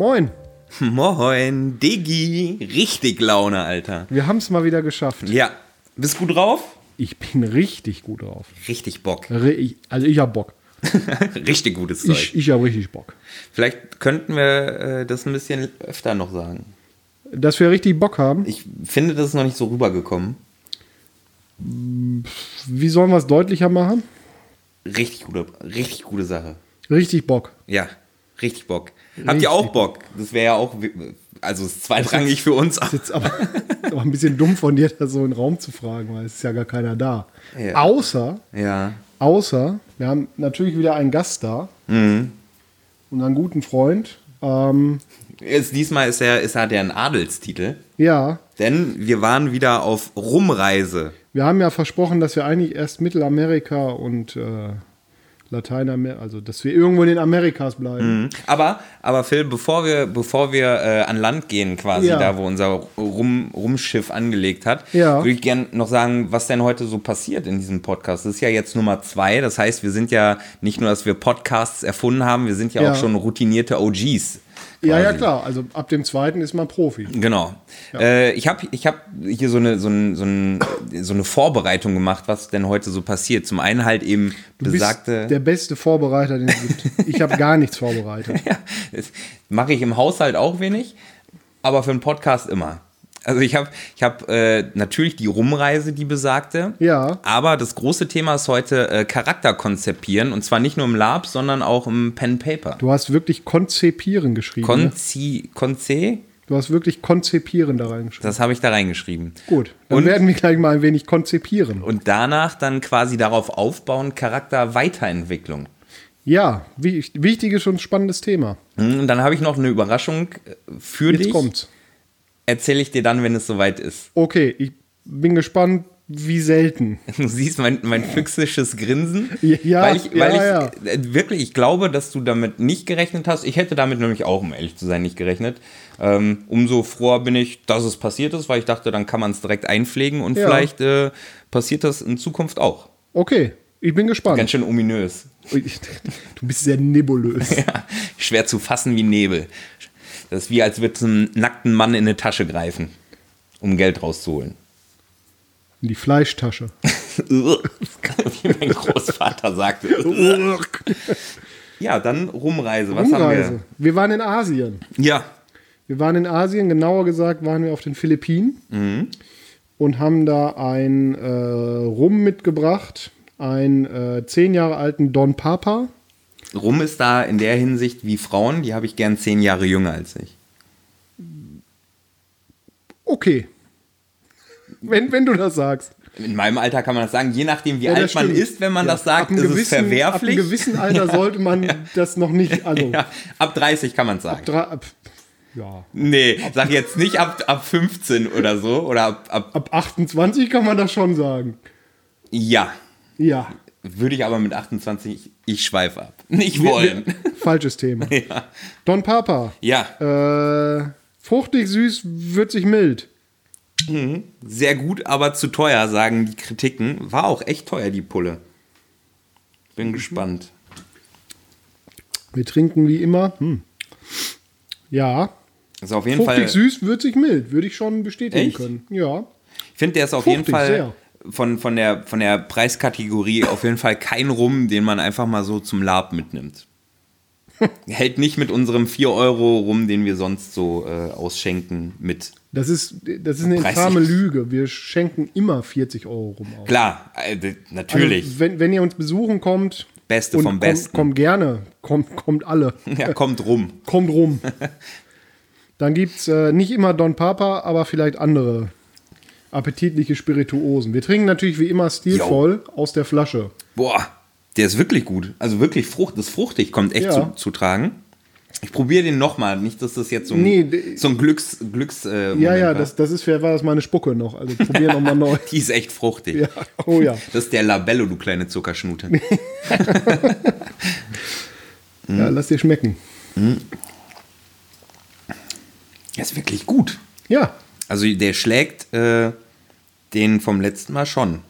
Moin! Moin, Diggi. Richtig Laune, Alter. Wir haben es mal wieder geschafft. Ja. Bist gut drauf? Ich bin richtig gut drauf. Richtig Bock. Also ich hab Bock. richtig gutes Zeug. Ich, ich hab richtig Bock. Vielleicht könnten wir äh, das ein bisschen öfter noch sagen. Dass wir richtig Bock haben, Ich finde, das ist noch nicht so rübergekommen. wie sollen wir es deutlicher machen? Richtig gute, richtig gute Sache. Richtig Bock. Ja, richtig Bock. Habt ihr auch Bock? Das wäre ja auch, also ist zweitrangig für uns. Jetzt aber, aber ein bisschen dumm von dir, das so in den Raum zu fragen, weil es ist ja gar keiner da. Ja. Außer, Ja. außer, wir haben natürlich wieder einen Gast da. Mhm. Und einen guten Freund. Ähm, Jetzt, diesmal ist er, ist er der ein Adelstitel. ja, Denn wir waren wieder auf Rumreise. wir haben ja versprochen, dass wir eigentlich erst Mittelamerika und äh, Lateinamerika, also dass wir irgendwo in den Amerikas bleiben. Mhm. Aber, aber Phil, bevor wir, bevor wir äh, an Land gehen, quasi Ja. da, wo unser Rum, Rumschiff angelegt hat, Ja. würde ich gerne noch sagen, was denn heute so passiert in diesem Podcast. Das ist ja jetzt Nummer zwei. Das heißt, wir sind ja nicht nur, dass wir Podcasts erfunden haben, wir sind ja, Ja. auch schon routinierte OGs. Ja, ja, quasi. klar. Also ab dem zweiten ist man Profi. Genau. Äh, ich habe ich hab hier so eine, so, ein, so, ein, so eine Vorbereitung gemacht, was denn heute so passiert. Zum einen halt eben Du besagte. bist der beste Vorbereiter, den es gibt. Ich habe gar nichts vorbereitet. Ja, das mache ich im Haushalt auch wenig, aber für einen Podcast immer. Also ich habe ich hab, äh, natürlich die Rumreise, die besagte. Ja. Aber das große Thema ist heute äh, Charakter konzipieren. Und zwar nicht nur im Lab, sondern auch im Pen Paper. Du hast wirklich konzipieren geschrieben. ne? Konzi, Konze, Du hast wirklich konzipieren da reingeschrieben. das habe ich da reingeschrieben. Gut, dann Und- werden wir gleich mal ein wenig konzipieren. Und danach dann quasi darauf aufbauen, Charakterweiterentwicklung. Ja, wi- wichtiges und spannendes Thema. Hm, Und dann habe ich noch eine Überraschung äh, für Jetzt dich. kommt's. Erzähle ich dir dann, wenn es soweit ist. Okay, ich bin gespannt, wie selten. Du siehst mein, mein füchsisches Grinsen. Ja, weil ich, ja, weil ich ja. äh, wirklich, ich glaube, dass du damit nicht gerechnet hast. Ich hätte damit nämlich auch, um ehrlich zu sein, nicht gerechnet. Ähm, umso froher bin ich, dass es passiert ist, weil ich dachte, dann kann man es direkt einpflegen und Ja. vielleicht äh, passiert das in Zukunft auch. Okay, ich bin gespannt. Ganz schön ominös. Du bist sehr nebulös. Ja, schwer zu fassen wie Nebel. Das ist wie, als würde ein nackten Mann in eine Tasche greifen, um Geld rauszuholen. In die Fleischtasche. wie mein Großvater sagte. ja, dann Rumreise. Was Umreise. haben Wir waren in Asien. wir? Ja, Wir waren in Asien, genauer gesagt waren wir auf den Philippinen Mhm. und haben da ein äh, Rum mitgebracht, einen äh, zehn Jahre alten Don Papa. Rum ist da in der Hinsicht wie Frauen, die habe ich gern zehn Jahre jünger als ich. Okay. Wenn, wenn du das sagst. In meinem Alter kann man das sagen, je nachdem wie Ja, alt man ist, wenn man Ja, das sagt, ab ist es gewissen- Ab verwerflich. einem gewissen Alter sollte man das noch nicht. Also, ja, ab 30 kann man es sagen. dra- ab, ja. Nee, sag jetzt nicht ab, ab 15 oder so. Oder ab, ab ab 28 kann man das schon sagen. ja. Ja. Würde ich aber mit 28, ich schweife ab. Nicht wollen. Falsches Thema. Ja. Don Papa. ja, Äh, fruchtig, süß, würzig, mild. sehr gut, aber zu teuer, sagen die Kritiken. War auch echt teuer, die Pulle. Bin gespannt. Wir trinken wie immer. Hm. Ja. Ist auf jeden Fruchtig, Fall. süß, würzig, mild. Würde ich schon bestätigen Echt? können. Ja. Ich finde, der ist auf Fruchtig, jeden Fall sehr. Von, von, der, von der Preiskategorie auf jeden Fall kein Rum, den man einfach mal so zum Lab mitnimmt. Hält nicht mit unserem 4 Euro rum, den wir sonst so äh, ausschenken, mit. Das ist, das ist eine infame Lüge. Wir schenken immer 40 Euro rum aus. Klar, äh, natürlich. Also, wenn, wenn ihr uns besuchen kommt. Beste vom kommt, Besten. Kommt gerne. Kommt, kommt alle. ja, kommt rum. Kommt rum. Dann gibt es äh, nicht immer Don Papa, aber vielleicht andere appetitliche Spirituosen. Wir trinken natürlich wie immer stilvoll aus der Flasche. Boah, Der ist wirklich gut. Also wirklich Frucht, das fruchtig, kommt echt Ja. zu, zu tragen. Ich probiere den nochmal, nicht, dass das jetzt so ein, Nee, so ein Glücks, Glücks äh, Ja, ja, war. das, das ist, war das meine Spucke noch? Also probier nochmal neu. Die ist echt fruchtig. Ja, oh ja. Das ist der Labello, du kleine Zuckerschnute. Ja, lass dir schmecken. Der ist wirklich gut. Ja, Also der schlägt äh, den vom letzten Mal schon.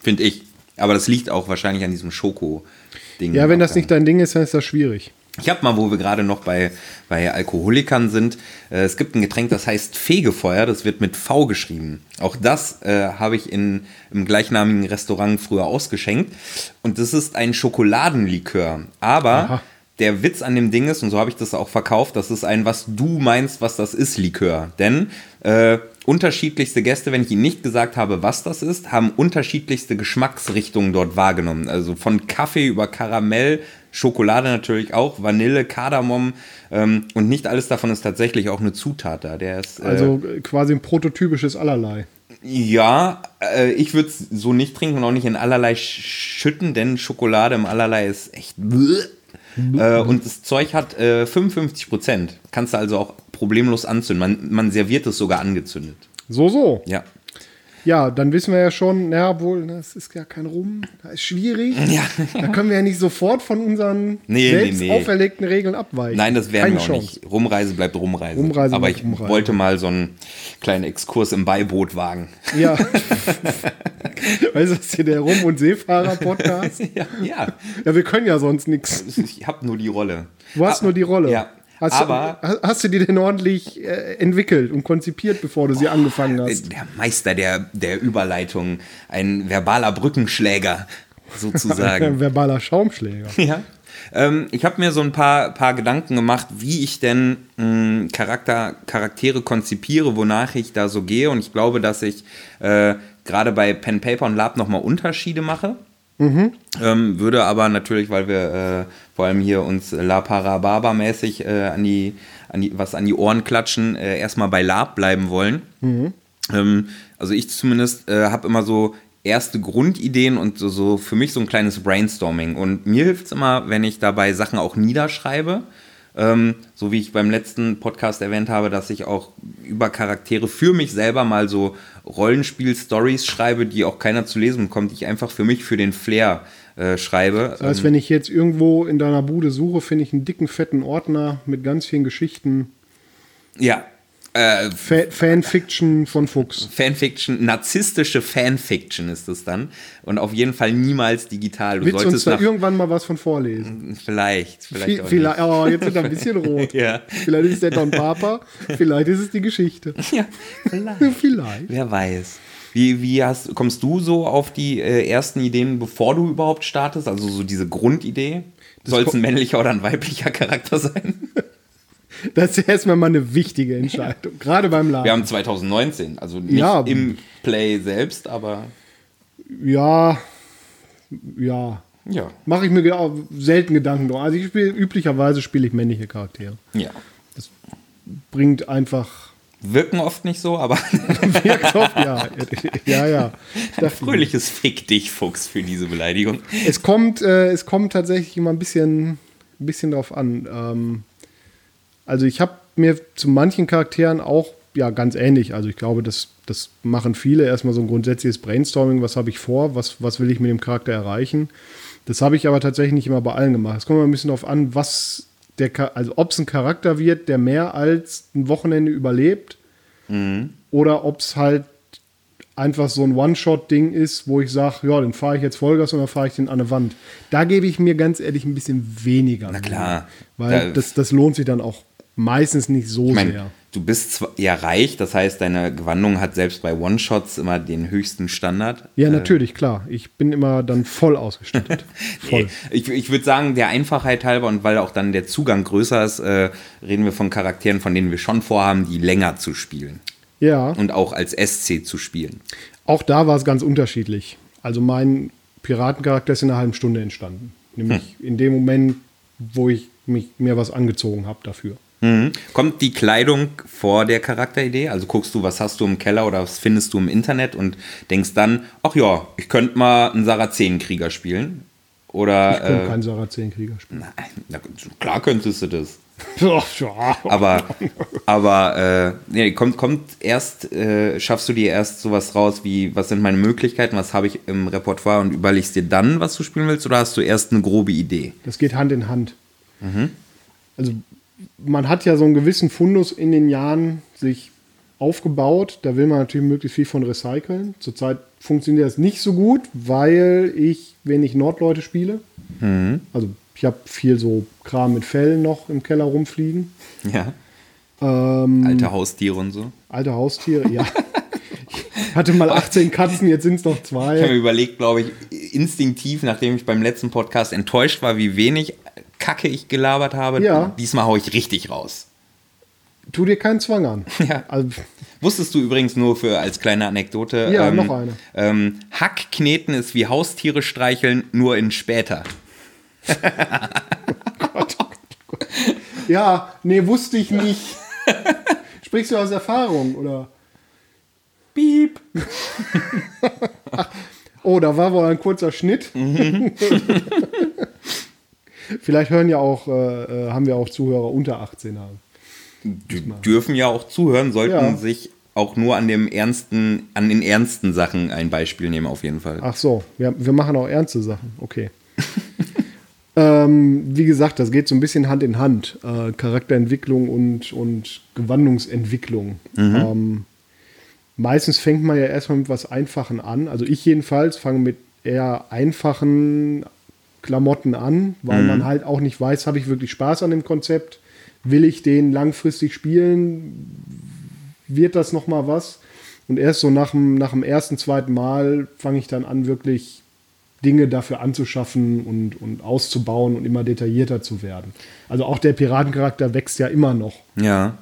Finde ich. Aber das liegt auch wahrscheinlich an diesem Schoko-Ding. ja, wenn das nicht dein Ding ist, dann ist das schwierig. Ich habe mal, wo wir gerade noch bei, bei Alkoholikern sind, äh, es gibt ein Getränk, das heißt Fegefeuer, das wird mit V geschrieben. Auch das äh, habe ich in, im gleichnamigen Restaurant früher ausgeschenkt. Und das ist ein Schokoladenlikör. Aber Aha. Der Witz an dem Ding ist, und so habe ich das auch verkauft, das ist ein, was du meinst, was das ist, Likör. Denn äh, unterschiedlichste Gäste, wenn ich ihnen nicht gesagt habe, was das ist, haben unterschiedlichste Geschmacksrichtungen dort wahrgenommen. Also von Kaffee über Karamell, Schokolade natürlich auch, Vanille, Kardamom ähm, und nicht alles davon ist tatsächlich auch eine Zutat da. Der ist, äh, Also äh, quasi ein prototypisches Allerlei. ja, äh, ich würde es so nicht trinken und auch nicht in allerlei sch- schütten, denn Schokolade im allerlei ist echt. bleh. Äh, und das Zeug hat äh, 55 Prozent. Kannst du also auch problemlos anzünden. Man, man serviert es sogar angezündet. So, so. Ja. Ja, dann wissen wir ja schon, naja, wohl, das ist ja kein Rum, das ist schwierig. Ja. Da können wir ja nicht sofort von unseren Nee, selbst nee, nee. auferlegten Regeln abweichen. Nein, das werden Keine wir auch Chance. nicht. Rumreise bleibt Rumreise. Rumreise Aber bleibt ich Rumreise. wollte mal so einen kleinen Exkurs im Beiboot wagen. Ja. weißt du, das ist hier der Rum- und Seefahrer-Podcast? ja, ja. Ja, wir können ja sonst nichts. Ich habe nur die Rolle. Du hast Ah, nur die Rolle. Ja. Hast, aber du, hast du die denn ordentlich äh, entwickelt und konzipiert, bevor du sie angefangen hast? der Meister der, der Überleitung, ein verbaler Brückenschläger sozusagen. Ein verbaler Schaumschläger. Ja. Ähm, ich habe mir so ein paar, paar Gedanken gemacht, wie ich denn mh, Charakter, Charaktere konzipiere, wonach ich da so gehe. Und ich glaube, dass ich äh, gerade bei Pen, Paper und Lab nochmal Unterschiede mache. Ähm, würde aber natürlich, weil wir äh, vor allem hier uns La Parababa mäßig äh, an die, an die, was an die Ohren klatschen, äh, erstmal bei Lab bleiben wollen. Ähm, also ich zumindest äh, habe immer so erste Grundideen und so, so für mich so ein kleines Brainstorming. Und mir hilft es immer, wenn ich dabei Sachen auch niederschreibe. Ähm, so wie ich beim letzten Podcast erwähnt habe, dass ich auch über Charaktere für mich selber mal so Rollenspiel-Stories schreibe, die auch keiner zu lesen bekommt, die ich einfach für mich, für den Flair äh, schreibe. Das heißt, wenn ich jetzt irgendwo in deiner Bude suche, finde ich einen dicken, fetten Ordner mit ganz vielen Geschichten. ja, äh, Fa Fanfiction von Fuchs. Fanfiction, narzisstische Fanfiction ist es dann. Und auf jeden Fall niemals digital. Du Willst uns solltest da irgendwann mal was von vorlesen? vielleicht, vielleicht Vielleicht, oh, jetzt wird er ein bisschen rot. Ja. Vielleicht ist der Don Papa, vielleicht ist es die Geschichte. ja, vielleicht. Vielleicht. Wer weiß. Wie, wie hast, kommst du so auf die äh, ersten Ideen, bevor du überhaupt startest? Also so diese Grundidee? Soll es ein männlicher oder ein weiblicher Charakter sein? Das ist erstmal mal eine wichtige Entscheidung. Gerade beim Laden. Wir haben 2019, also nicht Ja. im Play selbst, aber Ja, ja. ja. Mache ich mir selten Gedanken drum. Also ich spiele, üblicherweise spiele ich männliche Charaktere. ja. Bringt einfach. Wirken oft nicht so, aber Wirkt auf, ja, ja, ja. ein fröhliches Fick dich, Fuchs, für diese Beleidigung. Es kommt, äh, es kommt tatsächlich immer ein bisschen, ein bisschen drauf an. Ähm, also ich habe mir zu manchen Charakteren auch ja ganz ähnlich. Also ich glaube, das, das machen viele erstmal so ein grundsätzliches Brainstorming. Was habe ich vor? Was, was will ich mit dem Charakter erreichen? Das habe ich aber tatsächlich nicht immer bei allen gemacht. Es kommt immer ein bisschen darauf an, was der, also ob es ein Charakter wird, der mehr als ein Wochenende überlebt, oder ob es halt einfach so ein One-Shot-Ding ist, wo ich sage, ja, dann fahre ich jetzt Vollgas und dann fahre ich den an eine Wand. Da gebe ich mir ganz ehrlich ein bisschen weniger. Na klar. Weil Da- das, das lohnt sich dann auch meistens nicht so Ich meine, sehr. du bist zwar ja reich, das heißt, deine Gewandung hat selbst bei One-Shots immer den höchsten Standard. Ja, natürlich, klar. Ich bin immer dann voll ausgestattet. voll. Nee, ich ich würde sagen, der Einfachheit halber und weil auch dann der Zugang größer ist, äh, reden wir von Charakteren, von denen wir schon vorhaben, die länger zu spielen Ja, und auch als SC zu spielen. auch da war es ganz unterschiedlich. Also mein Piratencharakter ist in einer halben Stunde entstanden. Nämlich Hm. in dem Moment, wo ich mich, mir was angezogen habe dafür. Mhm. Kommt die Kleidung vor der Charakteridee? Also guckst du, was hast du im Keller oder was findest du im Internet und denkst dann, ach ja, ich könnte mal einen Sarazenenkrieger spielen? Oder, Ich könnte äh, keinen Sarazenkrieger spielen. Nein, na, klar könntest du das. Aber, aber äh, nee, kommt, kommt erst, äh, schaffst du dir erst sowas raus wie, was sind meine Möglichkeiten, was habe ich im Repertoire und überlegst dir dann, was du spielen willst, oder hast du erst eine grobe Idee? Das geht Hand in Hand. Also man hat ja so einen gewissen Fundus in den Jahren sich aufgebaut. Da will man natürlich möglichst viel von recyceln. Zurzeit funktioniert das nicht so gut, weil ich wenig Nordleute spiele. Also ich habe viel so Kram mit Fellen noch im Keller rumfliegen. Ja. Ähm, Alte Haustiere und so. alte Haustiere, ja. Ich hatte mal 18 Katzen, jetzt sind es noch Ich habe zwei. mir überlegt, glaube ich, instinktiv, nachdem ich beim letzten Podcast enttäuscht war, wie wenig Kacke ich gelabert habe, Ja. diesmal haue ich richtig raus. Tu dir keinen Zwang an. Ja. Also, Wusstest du übrigens nur für als kleine Anekdote, Ja, ähm, noch eine. Ähm, Hackkneten ist wie Haustiere streicheln, nur in später. ja, nee, wusste ich nicht. Sprichst du aus Erfahrung, oder? Piep. Oh, da war wohl ein kurzer Schnitt. Vielleicht hören ja auch, äh, äh, haben wir auch Zuhörer unter 18 haben. Die dürfen ja auch zuhören, sollten Ja. sich auch nur an dem ernsten, an den ernsten Sachen ein Beispiel nehmen, auf jeden Fall. Ach so, wir, wir machen auch ernste Sachen. Okay. ähm, wie gesagt, das geht so ein bisschen Hand in Hand. Äh, Charakterentwicklung und, und Gewandungsentwicklung. Ähm, meistens fängt man ja erstmal mit was Einfachen an. Also ich jedenfalls fange mit eher einfachen Klamotten an, weil man halt auch nicht weiß, habe ich wirklich Spaß an dem Konzept? Will ich den langfristig spielen? Wird das noch mal was? Und erst so nach dem, nach dem ersten, zweiten Mal fange ich dann an, wirklich Dinge dafür anzuschaffen und, und auszubauen und immer detaillierter zu werden. Also auch der Piratencharakter wächst ja immer noch. Ja.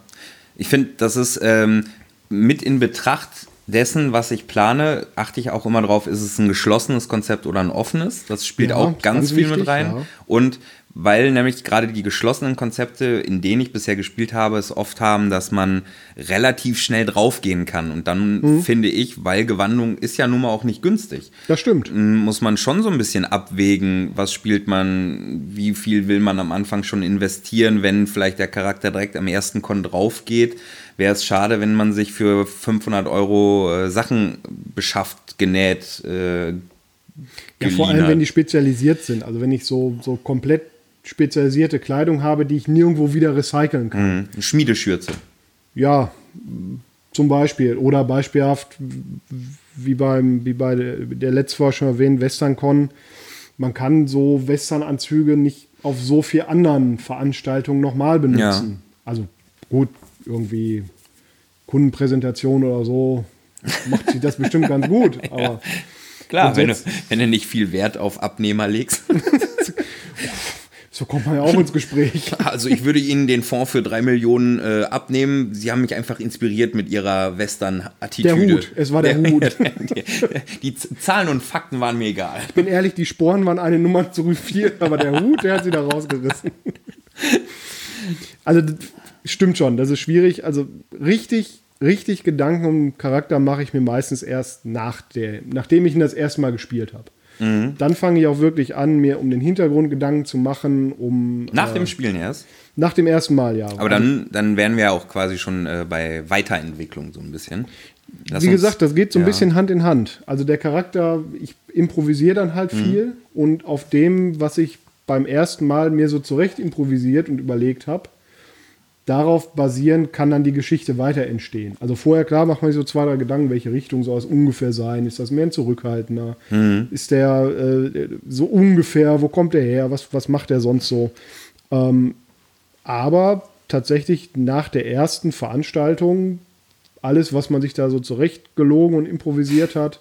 Ich finde, das ist ähm, mit in Betracht dessen, was ich plane, achte ich auch immer drauf, ist es ein geschlossenes Konzept oder ein offenes. Das spielt Ja, auch ganz, ganz viel wichtig, mit rein. ja. Und weil nämlich gerade die geschlossenen Konzepte, in denen ich bisher gespielt habe, es oft haben, dass man relativ schnell draufgehen kann. Und dann Mhm. finde ich, weil Gewandung ist ja nun mal auch nicht günstig, Das stimmt. muss man schon so ein bisschen abwägen, was spielt man, wie viel will man am Anfang schon investieren, wenn vielleicht der Charakter direkt am ersten Con drauf geht. Wäre es schade, wenn man sich für 500 Euro äh, Sachen beschafft, genäht, äh, Ja, vor allem, wenn die spezialisiert sind. Also wenn ich so, so komplett spezialisierte Kleidung habe, die ich nirgendwo wieder recyceln kann. Mhm. Schmiedeschürze. Ja, zum Beispiel. Oder beispielhaft, wie, beim, wie bei der, Mal schon erwähnt, WesternCon. Man kann so Westernanzüge nicht auf so vielen anderen Veranstaltungen nochmal benutzen. Also gut, irgendwie Kundenpräsentation oder so macht sich das bestimmt ganz gut. Aber Klar, Und wenn du, wenn du nicht viel Wert auf Abnehmer legst. so kommt man ja auch ins Gespräch. Also ich würde Ihnen den Fonds für drei Millionen äh, abnehmen. Sie haben mich einfach inspiriert mit Ihrer Western-Attitüde. Der Hut, es war der Hut. Die, die Zahlen und Fakten waren mir egal. Ich bin ehrlich, die Sporen waren eine Nummer zu viel, aber der Hut, der hat sie da rausgerissen. Also, das stimmt schon, das ist schwierig. Also, richtig, richtig Gedanken um Charakter mache ich mir meistens erst nach der, nachdem ich ihn das erste Mal gespielt habe. Mhm. Dann fange ich auch wirklich an, mir um den Hintergrund Gedanken zu machen, um. Nach äh, dem Spielen erst. Nach dem ersten Mal, ja. Aber dann, dann wären wir ja auch quasi schon äh, bei Weiterentwicklung so ein bisschen. Lass Wie uns- gesagt, das geht so ein ja. bisschen Hand in Hand. Also der Charakter, ich improvisiere dann halt Mhm. viel und auf dem, was ich beim ersten Mal mir so zurecht improvisiert und überlegt habe, darauf basierend kann dann die Geschichte weiter entstehen. Also vorher, klar, macht man sich so zwei, drei Gedanken, welche Richtung soll es ungefähr sein? Ist das mehr ein Zurückhaltender? Mhm. Ist der äh, so ungefähr, wo kommt der her? Was, was macht der sonst so? Ähm, aber tatsächlich nach der ersten Veranstaltung, alles, was man sich da so zurechtgelogen und improvisiert hat,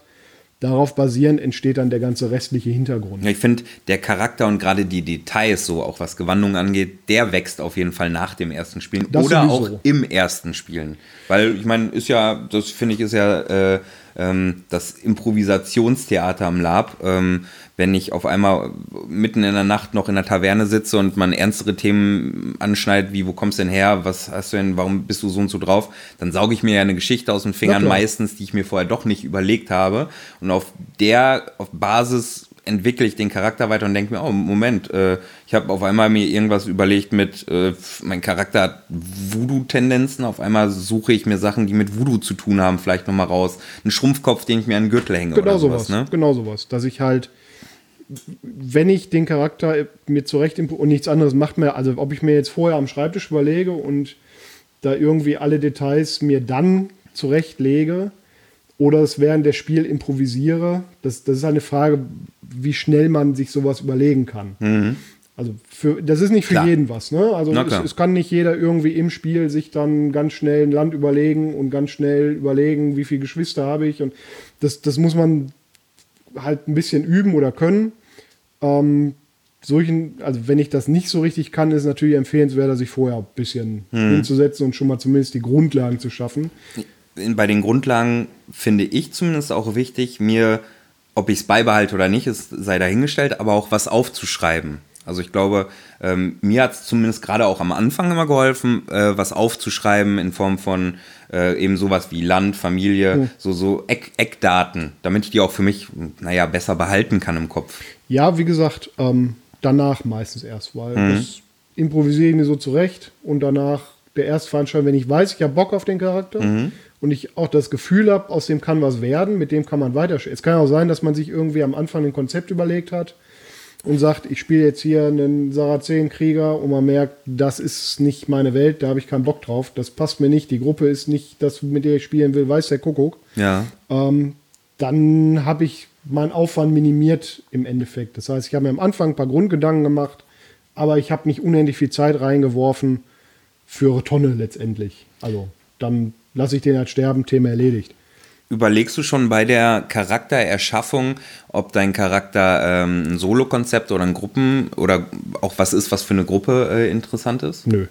darauf basierend entsteht dann der ganze restliche Hintergrund. Ja, ich finde, der Charakter und gerade die Details, so auch was Gewandung angeht, der wächst auf jeden Fall nach dem ersten Spielen Das oder sowieso. auch im ersten Spielen. Weil ich meine, ist ja, das finde ich, ist ja äh, ähm, das Improvisationstheater am Lab. Ähm, wenn ich auf einmal mitten in der Nacht noch in der Taverne sitze und man ernstere Themen anschneidet, wie wo kommst du denn her, was hast du denn, warum bist du so und so drauf, dann sauge ich mir ja eine Geschichte aus den Fingern klar. meistens, die ich mir vorher doch nicht überlegt habe. Und auf der auf Basis entwickle ich den Charakter weiter und denke mir, oh, Moment, äh, ich habe auf einmal mir irgendwas überlegt mit, äh, mein Charakter hat Voodoo-Tendenzen, auf einmal suche ich mir Sachen, die mit Voodoo zu tun haben, vielleicht nochmal raus. Ein Schrumpfkopf, den ich mir an den Gürtel hänge genau oder sowas, sowas, ne? Genau sowas, dass ich halt, wenn ich den Charakter mir zurecht und nichts anderes macht mir, also ob ich mir jetzt vorher am Schreibtisch überlege und da irgendwie alle Details mir dann zurechtlege oder es während der Spiel improvisiere, das, das ist eine Frage, wie schnell man sich sowas überlegen kann. Mhm. Also für, das ist nicht für Klar. jeden was. Ne? Also es, es kann nicht jeder irgendwie im Spiel sich dann ganz schnell ein Land überlegen und ganz schnell überlegen, wie viele Geschwister habe ich. Und das, das muss man halt ein bisschen üben oder können. Ähm, solchen, also wenn ich das nicht so richtig kann, ist es natürlich empfehlenswert, sich vorher ein bisschen Hm. hinzusetzen und schon mal zumindest die Grundlagen zu schaffen. bei den Grundlagen finde ich zumindest auch wichtig, mir, ob ich es beibehalte oder nicht, es sei dahingestellt, aber auch was aufzuschreiben. Also ich glaube, ähm, mir hat es zumindest gerade auch am Anfang immer geholfen, äh, was aufzuschreiben in Form von äh, eben sowas wie Land, Familie, so, so Eck, Eckdaten, damit ich die auch für mich, naja, besser behalten kann im Kopf. Ja, wie gesagt, ähm, danach meistens erst, weil Mhm. das improvisiere ich mir so zurecht und danach der Erstveranstaltung, wenn ich weiß, ich habe Bock auf den Charakter Mhm. und ich auch das Gefühl habe, aus dem kann was werden, mit dem kann man weiter. Es kann auch sein, dass man sich irgendwie am Anfang ein Konzept überlegt hat und sagt, ich spiele jetzt hier einen Sarazenenkrieger und man merkt, das ist nicht meine Welt, da habe ich keinen Bock drauf, das passt mir nicht, die Gruppe ist nicht das, mit der ich spielen will, weiß der Kuckuck Ja. ähm, dann habe ich meinen Aufwand minimiert im Endeffekt. Das heißt, ich habe mir am Anfang ein paar Grundgedanken gemacht, aber ich habe nicht unendlich viel Zeit reingeworfen für Tonne letztendlich. Also dann lasse ich den halt sterben, Thema erledigt. Überlegst du schon bei der Charaktererschaffung, ob dein Charakter ähm, ein Solo-Konzept oder ein Gruppen oder auch was ist, was für eine Gruppe äh, interessant ist? Nö.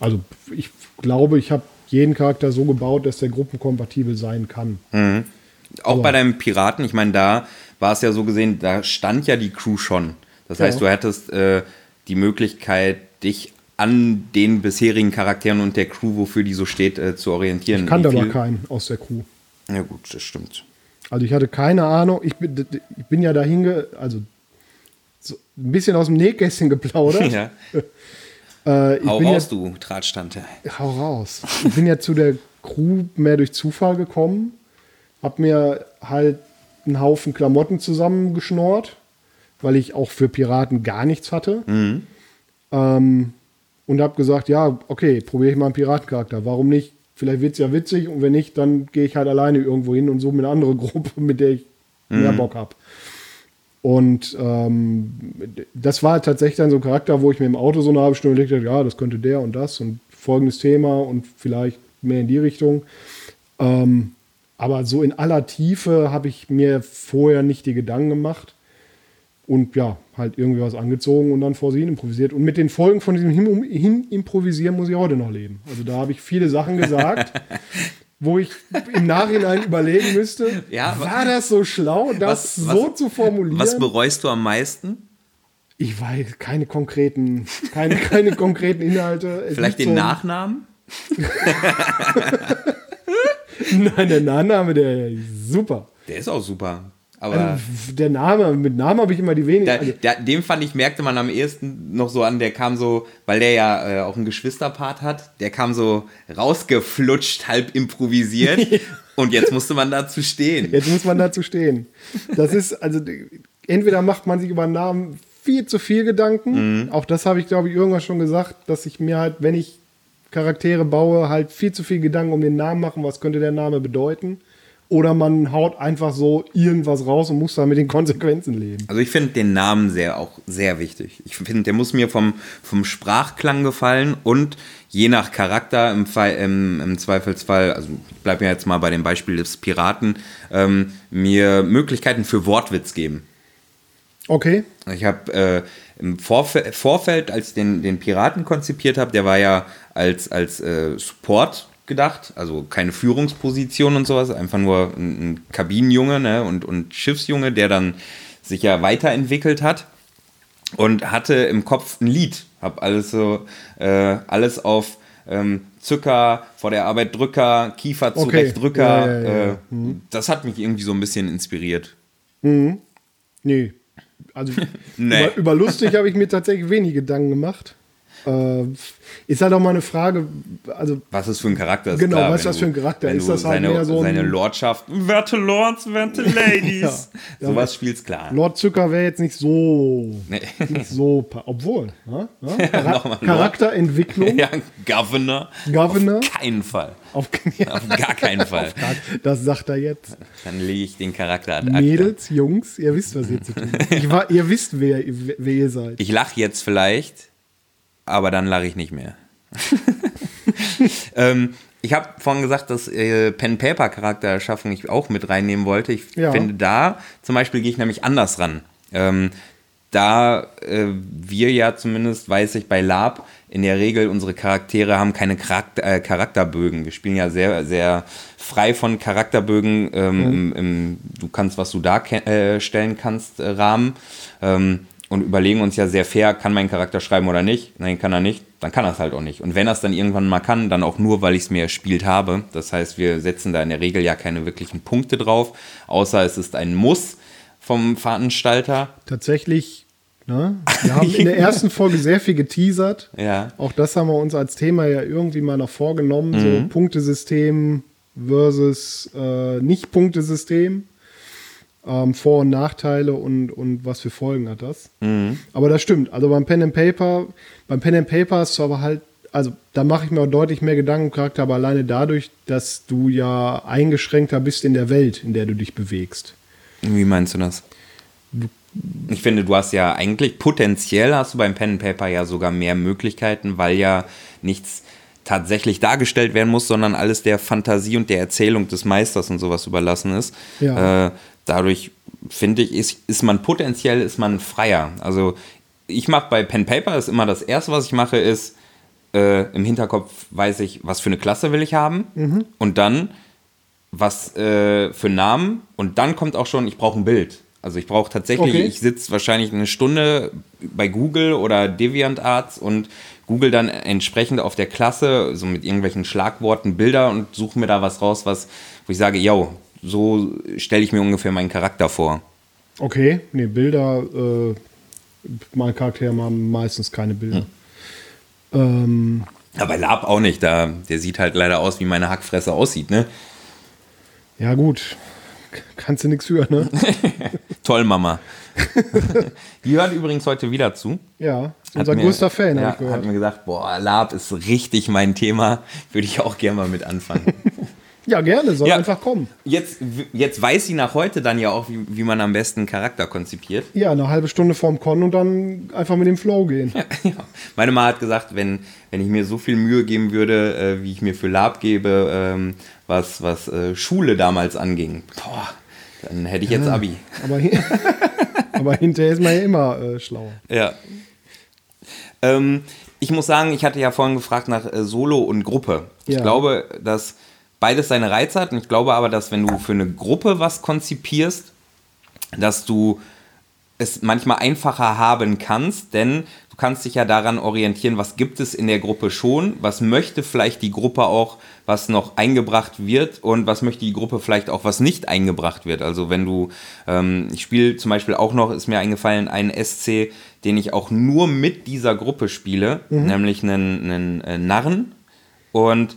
Also ich glaube, ich habe jeden Charakter so gebaut, dass der gruppenkompatibel sein kann. Auch Aber- bei deinem Piraten, ich meine, da war es ja so gesehen, da stand ja die Crew schon. Das Ja. heißt, du hättest äh, die Möglichkeit, dich an den bisherigen Charakteren und der Crew, wofür die so steht, äh, zu orientieren. Ich kannte aber keinen aus der Crew. Ja gut, das stimmt. Also ich hatte keine Ahnung. Ich bin, ich bin ja dahin, ge also so ein bisschen aus dem Nähkästchen geplaudert. ja. Äh, Hau raus, ja, du Drahtstante. Hau raus. Ich bin ja zu der Crew mehr durch Zufall gekommen, hab mir halt einen Haufen Klamotten zusammengeschnort, weil ich auch für Piraten gar nichts hatte. Ähm, und hab gesagt, ja, okay, probiere ich mal einen Piratencharakter. Warum nicht? Vielleicht wird's ja witzig und wenn nicht, dann gehe ich halt alleine irgendwo hin und suche mir eine andere Gruppe, mit der ich mehr Bock hab. Und ähm, das war tatsächlich dann so ein Charakter, wo ich mir im Auto so eine halbe Stunde überlegt habe, ja, das könnte der und das und folgendes Thema und vielleicht mehr in die Richtung. Ähm, aber so in aller Tiefe habe ich mir vorher nicht die Gedanken gemacht und ja, halt irgendwie was angezogen und dann vor sie hin improvisiert. Und mit den Folgen von diesem Hin, hin improvisieren muss ich heute noch leben. Also da habe ich viele Sachen gesagt, wo ich im Nachhinein überlegen müsste, Ja, wa- war das so schlau, das Was- so was- zu formulieren? Was bereust du am meisten? Ich weiß keine konkreten, keine, keine konkreten Inhalte. Es Vielleicht den so Nachnamen? Nein, der Nachname, der ist super. Der ist auch super. Aber Also, der Name, mit Namen habe ich immer die wenigen. da, Also, dem fand ich, merkte man am ehesten noch so an, der kam so, weil der ja äh, auch einen Geschwisterpart hat, der kam so rausgeflutscht, halb improvisiert. und jetzt musste man dazu stehen. jetzt muss man dazu stehen. Das ist, also, entweder macht man sich über Namen viel zu viel Gedanken. Auch das habe ich, glaube ich, irgendwann schon gesagt, dass ich mir halt, wenn ich Charaktere baue, halt viel zu viel Gedanken um den Namen machen, was könnte der Name bedeuten. Oder man haut einfach so irgendwas raus und muss da mit den Konsequenzen leben. Also ich finde den Namen sehr auch sehr wichtig. Ich finde, der muss mir vom, vom Sprachklang gefallen und je nach Charakter im, Fall, im, im Zweifelsfall, also ich bleibe mir jetzt mal bei dem Beispiel des Piraten, ähm, mir Möglichkeiten für Wortwitz geben. Okay. Ich habe äh, im Vorf Vorfeld, als ich den, den Piraten konzipiert habe, der war ja als, als äh, Support gedacht, also keine Führungsposition und sowas, einfach nur ein, Kabinenjunge ne, und, und Schiffsjunge, der dann sich ja weiterentwickelt hat und hatte im Kopf ein Lied, habe alles so, äh, alles auf ähm, Zucker, vor der Arbeit Drücker, Kiefer Okay. zurecht Drücker, Ja, ja, ja. Äh, das hat mich irgendwie so ein bisschen inspiriert. Nee. Also nee. über, über lustig habe ich mir tatsächlich wenig Gedanken gemacht. Äh, ist halt auch mal eine Frage, also. Was ist für ein Charakter? Ist genau, klar, was das für ein Charakter ist. Das halt seine, so seine Lordschaft, werte Lords, werte Ladies. ja, Sowas ja, spielt's klar. Lord Zucker wäre jetzt nicht so. Nee. Nicht so. Obwohl. Ja, ja, Char Charakterentwicklung. Ja, Governor. Governor. Auf keinen Fall. Auf, auf gar keinen Fall. Gar, das sagt er jetzt. Dann lege ich den Charakter an. Mädels, Jungs, ihr wisst, was ihr zu tun habt. ihr wisst, wer, wer ihr seid. Ich lache jetzt vielleicht aber dann lache ich nicht mehr. ähm, ich habe vorhin gesagt, dass äh, Pen-Paper-Charaktererschaffung ich auch mit reinnehmen wollte. Ich ja. finde, da zum Beispiel gehe ich nämlich anders ran. Ähm, da äh, wir ja zumindest, weiß ich, bei Lab in der Regel unsere Charaktere haben keine Charakter, äh, Charakterbögen. Wir spielen ja sehr, sehr frei von Charakterbögen ähm, mhm. im, im, du kannst, was du darstellen äh, kannst, äh, Rahmen. Ähm, und überlegen uns ja sehr fair, kann mein Charakter schreiben oder nicht. Nein, kann er nicht, dann kann er es halt auch nicht. Und wenn er es dann irgendwann mal kann, dann auch nur, weil ich es mir erspielt habe. Das heißt, wir setzen da in der Regel ja keine wirklichen Punkte drauf, außer es ist ein Muss vom Veranstalter. Tatsächlich, ne? wir haben in der ersten Folge sehr viel geteasert. Ja. Auch das haben wir uns als Thema ja irgendwie mal noch vorgenommen, mhm. so Punktesystem versus äh, Nicht-Punktesystem ähm, Vor- und Nachteile und, und was für Folgen hat das. Mhm. Aber das stimmt. Also beim Pen and Paper, beim Pen and Paper hast du aber halt, also da mache ich mir auch deutlich mehr Gedanken Charakter, aber alleine dadurch, dass du ja eingeschränkter bist in der Welt, in der du dich bewegst. Wie meinst du das? Ich finde, du hast ja eigentlich potenziell hast du beim Pen and Paper ja sogar mehr Möglichkeiten, weil ja nichts tatsächlich dargestellt werden muss, sondern alles der Fantasie und der Erzählung des Meisters und sowas überlassen ist. Ja. Äh, dadurch finde ich, ist, ist man potenziell ist man freier. Also ich mache bei Pen Paper ist immer das erste, was ich mache, ist äh, im Hinterkopf weiß ich, was für eine Klasse will ich haben mhm. und dann was äh, für Namen und dann kommt auch schon, ich brauche ein Bild. Also ich brauche tatsächlich, okay. ich sitze wahrscheinlich eine Stunde bei Google oder DeviantArts und google dann entsprechend auf der Klasse, so mit irgendwelchen Schlagworten Bilder und suche mir da was raus, was, wo ich sage, yo, so stelle ich mir ungefähr meinen Charakter vor. Okay, nee, Bilder, äh, mein Charakter haben meistens keine Bilder. Hm. Ähm, ja, bei Lab auch nicht, da, der sieht halt leider aus, wie meine Hackfresse aussieht, ne? Ja, gut. Kannst du nichts für, ne? Toll, Mama. Die hört übrigens heute wieder zu. Ja, unser größter Fan, ja, Hat mir gesagt, boah, Lab ist richtig mein Thema. Würde ich auch gerne mal mit anfangen. Ja, gerne, soll ja, einfach kommen. Jetzt, jetzt weiß sie nach heute dann ja auch, wie, wie man am besten einen Charakter konzipiert. Ja, eine halbe Stunde vorm Con und dann einfach mit dem Flow gehen. Ja, ja. Meine Mama hat gesagt, wenn, wenn ich mir so viel Mühe geben würde, äh, wie ich mir für Lab gebe, ähm, was, was äh, Schule damals anging, boah, dann hätte ich jetzt Abi. Aber, aber hinterher ist man ja immer äh, schlauer. Ja. Ähm, ich muss sagen, ich hatte ja vorhin gefragt nach äh, Solo und Gruppe. Ich glaube, dass beides seine Reize hat. Und ich glaube aber, dass wenn du für eine Gruppe was konzipierst, dass du es manchmal einfacher haben kannst, denn du kannst dich ja daran orientieren, was gibt es in der Gruppe schon, was möchte vielleicht die Gruppe auch, was noch eingebracht wird und was möchte die Gruppe vielleicht auch, was nicht eingebracht wird. Also wenn du, ähm, ich spiele zum Beispiel auch noch, ist mir eingefallen, einen SC, den ich auch nur mit dieser Gruppe spiele, mhm. nämlich einen, einen äh, Narren und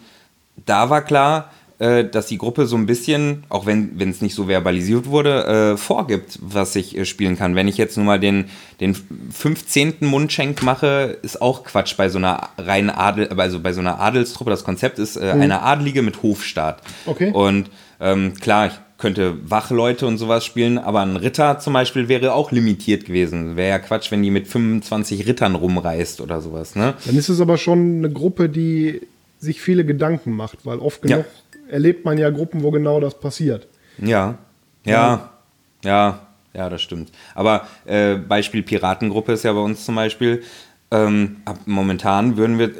da war klar, äh, dass die Gruppe so ein bisschen, auch wenn es nicht so verbalisiert wurde, äh, vorgibt, was ich äh, spielen kann. Wenn ich jetzt nur mal den, den 15. Mundschenk mache, ist auch Quatsch bei so einer reinen Adel, also bei so einer Adelstruppe. Das Konzept ist äh, mhm. eine Adlige mit Hofstaat. Okay. Und ähm, klar, ich könnte Wachleute und sowas spielen, aber ein Ritter zum Beispiel wäre auch limitiert gewesen. Wäre ja Quatsch, wenn die mit 25 Rittern rumreist oder sowas. Ne? Dann ist es aber schon eine Gruppe, die sich viele Gedanken macht, weil oft genug ja. Erlebt man ja Gruppen, wo genau das passiert. Ja, ja, ja, ja, das stimmt. Aber äh, Beispiel Piratengruppe ist ja bei uns zum Beispiel, ähm, momentan würden wir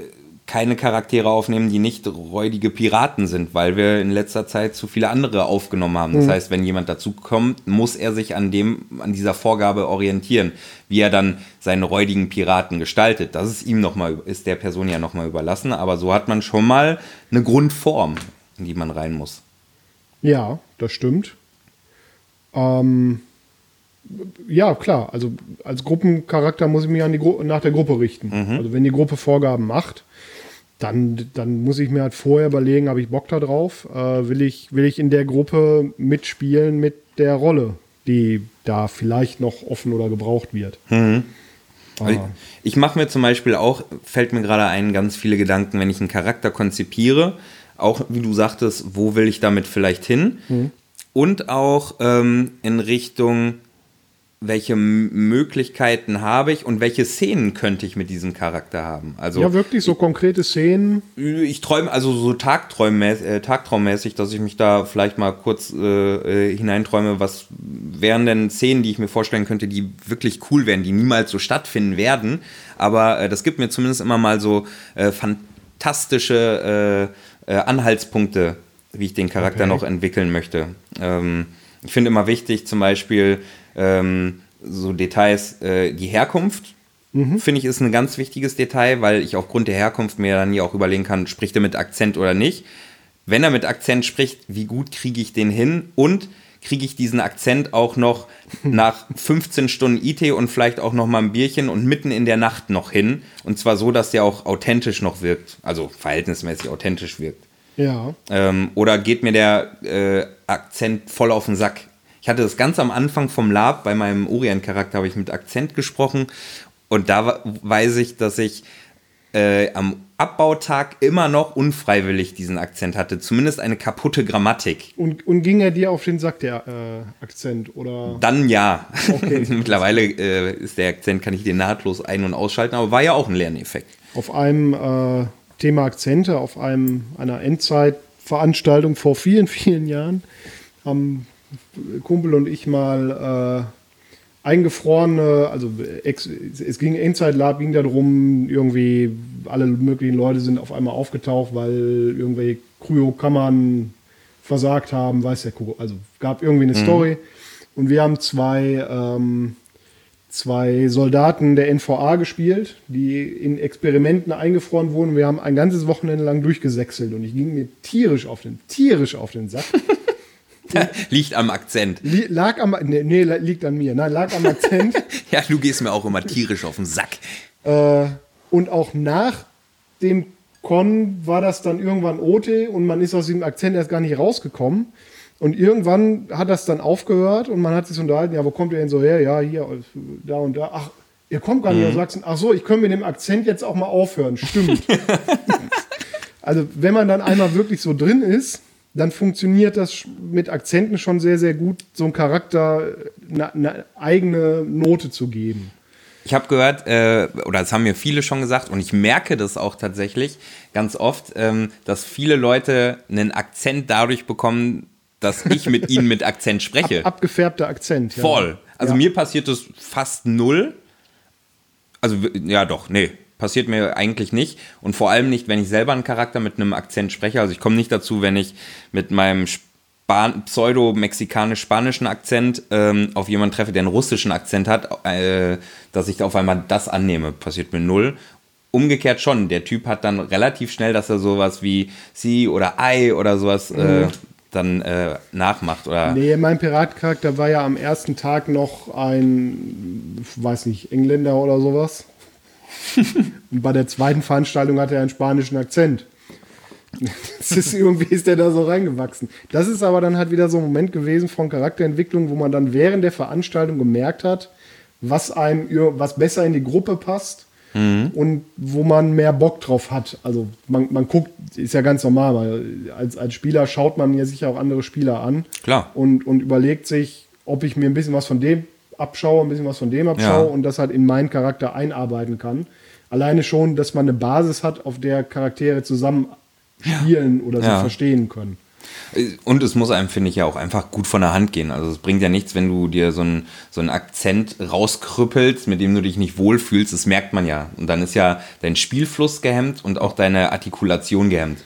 keine Charaktere aufnehmen, die nicht räudige Piraten sind, weil wir in letzter Zeit zu viele andere aufgenommen haben. Das mhm. heißt, wenn jemand dazu kommt, muss er sich an dem, an dieser Vorgabe orientieren, wie er dann seinen räudigen Piraten gestaltet. Das ist ihm noch mal, ist der Person ja nochmal überlassen, aber so hat man schon mal eine Grundform, in die man rein muss. Ja, das stimmt. Ähm, Ja, klar. Also als Gruppencharakter muss ich mich an die Gru nach der Gruppe richten. Mhm. Also wenn die Gruppe Vorgaben macht, dann, dann muss ich mir halt vorher überlegen, habe ich Bock da drauf? Äh, will, ich, will ich in der Gruppe mitspielen mit der Rolle, die da vielleicht noch offen oder gebraucht wird? Mhm. Ah. Ich, ich mache mir zum Beispiel auch, fällt mir gerade ein, ganz viele Gedanken, wenn ich einen Charakter konzipiere. Auch wie du sagtest, wo will ich damit vielleicht hin? Mhm. Und auch ähm, in Richtung, welche Möglichkeiten habe ich und welche Szenen könnte ich mit diesem Charakter haben? Also Ja, wirklich so konkrete Szenen. ich träume also so Tagträummäßig, äh, Tagtraummäßig, dass ich mich da vielleicht mal kurz äh, äh, hineinträume, was wären denn Szenen, die ich mir vorstellen könnte, die wirklich cool wären, die niemals so stattfinden werden. Aber äh, das gibt mir zumindest immer mal so äh, fantastische äh, Anhaltspunkte, wie ich den Charakter Okay. noch entwickeln möchte. Ähm, ich finde immer wichtig, zum Beispiel ähm, so Details, äh, die Herkunft finde ich, ist ein ganz wichtiges Detail, weil ich aufgrund der Herkunft mir dann ja auch überlegen kann, spricht er mit Akzent oder nicht. Wenn er mit Akzent spricht, wie gut kriege ich den hin und kriege ich diesen Akzent auch noch nach 15 Stunden IT und vielleicht auch noch mal ein Bierchen und mitten in der Nacht noch hin. Und zwar so, dass der auch authentisch noch wirkt, also verhältnismäßig authentisch wirkt. Ja. Ähm, oder geht mir der äh, Akzent voll auf den Sack? Ich hatte das ganz am Anfang vom Lab, bei meinem Orient-Charakter habe ich mit Akzent gesprochen und da weiß ich, dass ich äh, am Abbautag immer noch unfreiwillig diesen Akzent hatte. Zumindest eine kaputte Grammatik. Und, und ging er dir auf den Sack, der äh, Akzent? Oder? Dann ja. Okay. Mittlerweile äh, ist der Akzent, kann ich den nahtlos ein- und ausschalten, aber war ja auch ein Lerneffekt. Auf einem äh, Thema Akzente, auf einem, einer Endzeitveranstaltung vor vielen, vielen Jahren haben Kumpel und ich mal äh, eingefrorene, also ex, es ging Endzeit Lab, ging darum, irgendwie alle möglichen Leute sind auf einmal aufgetaucht, weil irgendwelche Kryokammern versagt haben, weiß der Kuckuck. Also gab irgendwie eine Story. Und wir haben zwei ähm, zwei Soldaten der NVA gespielt, die in Experimenten eingefroren wurden. Wir haben ein ganzes Wochenende lang durchgesächselt und ich ging mir tierisch auf den, tierisch auf den Sack. Liegt am Akzent. Li- Lag am, nee, nee, liegt an mir. Nein, lag am Akzent. Ja, du gehst mir auch immer tierisch auf den Sack. äh, und auch nach dem Con war das dann irgendwann Ote und man ist aus diesem Akzent erst gar nicht rausgekommen. Und irgendwann hat das dann aufgehört und man hat sich unterhalten, ja, wo kommt ihr denn so her? Ja, hier, da und da. Ach, ihr kommt gar nicht aus Sachsen. Ach so, ich kann mit dem Akzent jetzt auch mal aufhören. Stimmt. also, wenn man dann einmal wirklich so drin ist, dann funktioniert das mit Akzenten schon sehr, sehr gut, so einem Charakter eine, eine eigene Note zu geben. Ich habe gehört, äh, oder das haben mir viele schon gesagt, und ich merke das auch tatsächlich ganz oft, ähm, dass viele Leute einen Akzent dadurch bekommen, dass ich mit ihnen mit Akzent spreche. Abgefärbter Akzent. Ja. Voll. Also Ja. mir passiert das fast null. Also ja doch, nee, passiert mir eigentlich nicht. Und vor allem nicht, wenn ich selber einen Charakter mit einem Akzent spreche. Also ich komme nicht dazu, wenn ich mit meinem Span pseudo-mexikanisch-spanischen Akzent ähm, auf jemanden treffe, der einen russischen Akzent hat, äh, dass ich auf einmal das annehme. Passiert mir null. Umgekehrt schon. Der Typ hat dann relativ schnell, dass er sowas wie sie oder I oder sowas äh, dann äh, nachmacht. Oder Nee, mein Piratcharakter war ja am ersten Tag noch ein, weiß nicht, Engländer oder sowas. Und bei der zweiten Veranstaltung hatte er einen spanischen Akzent. Das ist irgendwie ist der da so reingewachsen. Das ist aber dann halt wieder so ein Moment gewesen von Charakterentwicklung, wo man dann während der Veranstaltung gemerkt hat, was einem was besser in die Gruppe passt und wo man mehr Bock drauf hat. Also man, man guckt, ist ja ganz normal, weil als, als Spieler schaut man ja sicher auch andere Spieler an Klar. und, und überlegt sich, ob ich mir ein bisschen was von dem abschaue, ein bisschen was von dem abschaue Ja. und das halt in meinen Charakter einarbeiten kann. Alleine schon, dass man eine Basis hat, auf der Charaktere zusammen spielen oder sich Ja. verstehen können. Und es muss einem, finde ich, ja auch einfach gut von der Hand gehen. Also es bringt ja nichts, wenn du dir so einen, so einen Akzent rauskrüppelst, mit dem du dich nicht wohlfühlst. Das merkt man ja. Und dann ist ja dein Spielfluss gehemmt und auch deine Artikulation gehemmt.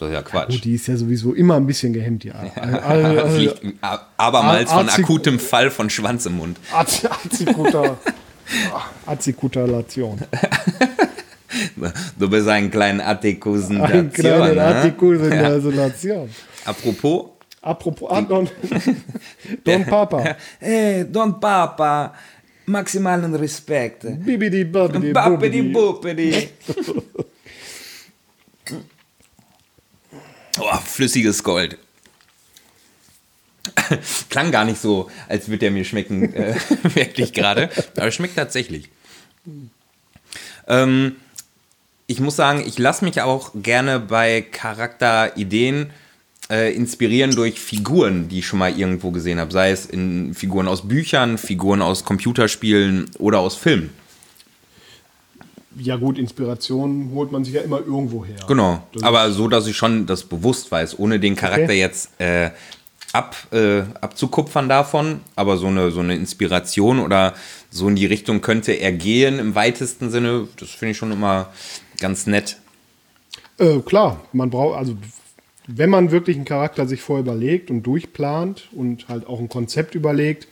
Das ist ja Quatsch. Gut, die ist ja sowieso immer ein bisschen gehemmt, ja. Also, Das also, liegt abermals von akutem Fall von Schwanz im Mund. Arzikuta- Arzikutalation. Du bist ein kleiner Artikusen. Ein kleiner ne? Artikulation. Apropos, Apropos, ah, Don, Don Papa. Hey, Don Papa, maximalen Respekt. Bibidi, babidi, Bappidi, Oh, flüssiges Gold. Klang gar nicht so, als würde der mir schmecken, äh, wirklich gerade. Aber schmeckt tatsächlich. Ähm, ich muss sagen, ich lasse mich auch gerne bei Charakterideen äh, inspirieren durch Figuren, die ich schon mal irgendwo gesehen habe. Sei es in Figuren aus Büchern, Figuren aus Computerspielen oder aus Filmen. Ja gut, Inspiration holt man sich ja immer irgendwo her. Genau. Das Aber so, dass ich schon das bewusst weiß, ohne den Charakter Okay. jetzt äh, ab, äh, abzukupfern davon. Aber so eine, so eine Inspiration oder so in die Richtung könnte er gehen im weitesten Sinne. Das finde ich schon immer ganz nett. Äh, klar, man braucht, also wenn man wirklich einen Charakter sich vorher überlegt und durchplant und halt auch ein Konzept überlegt,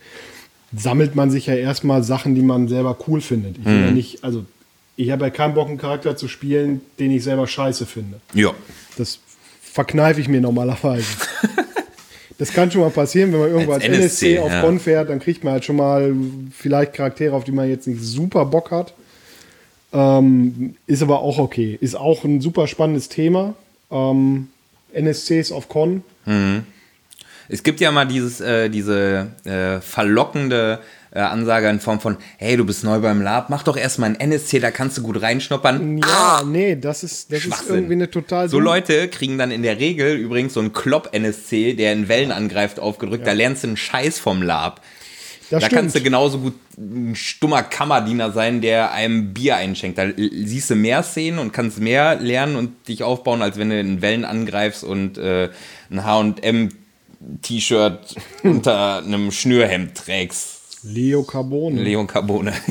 sammelt man sich ja erstmal Sachen, die man selber cool findet. Ich will ja nicht, also ich habe ja keinen Bock, einen Charakter zu spielen, den ich selber scheiße finde. Ja. Das verkneife ich mir normalerweise. Das kann schon mal passieren, wenn man irgendwo als, Als NSC, NSC, auf ja. Con fährt, dann kriegt man halt schon mal vielleicht Charaktere, auf die man jetzt nicht super Bock hat. Ähm, ist aber auch okay. Ist auch ein super spannendes Thema. Ähm, NSCs auf Con. Es gibt ja mal dieses, äh, diese äh, verlockende äh, Ansage in Form von, hey, du bist neu beim Lab, mach doch erstmal ein NSC, da kannst du gut reinschnuppern. Ja, nee, das ist, das ist irgendwie eine total So Leute kriegen dann in der Regel übrigens so einen Klopp-NSC, der in Wellen angreift, aufgedrückt. Da lernst du einen Scheiß vom Lab. Das da stimmt. kannst du genauso gut ein stummer Kammerdiener sein, der einem Bier einschenkt. Da siehst du mehr Szenen und kannst mehr lernen und dich aufbauen, als wenn du in Wellen angreifst und äh, ein H&M-T-Shirt unter einem Schnürhemd trägst. Leo Carbone. Leon Carbone.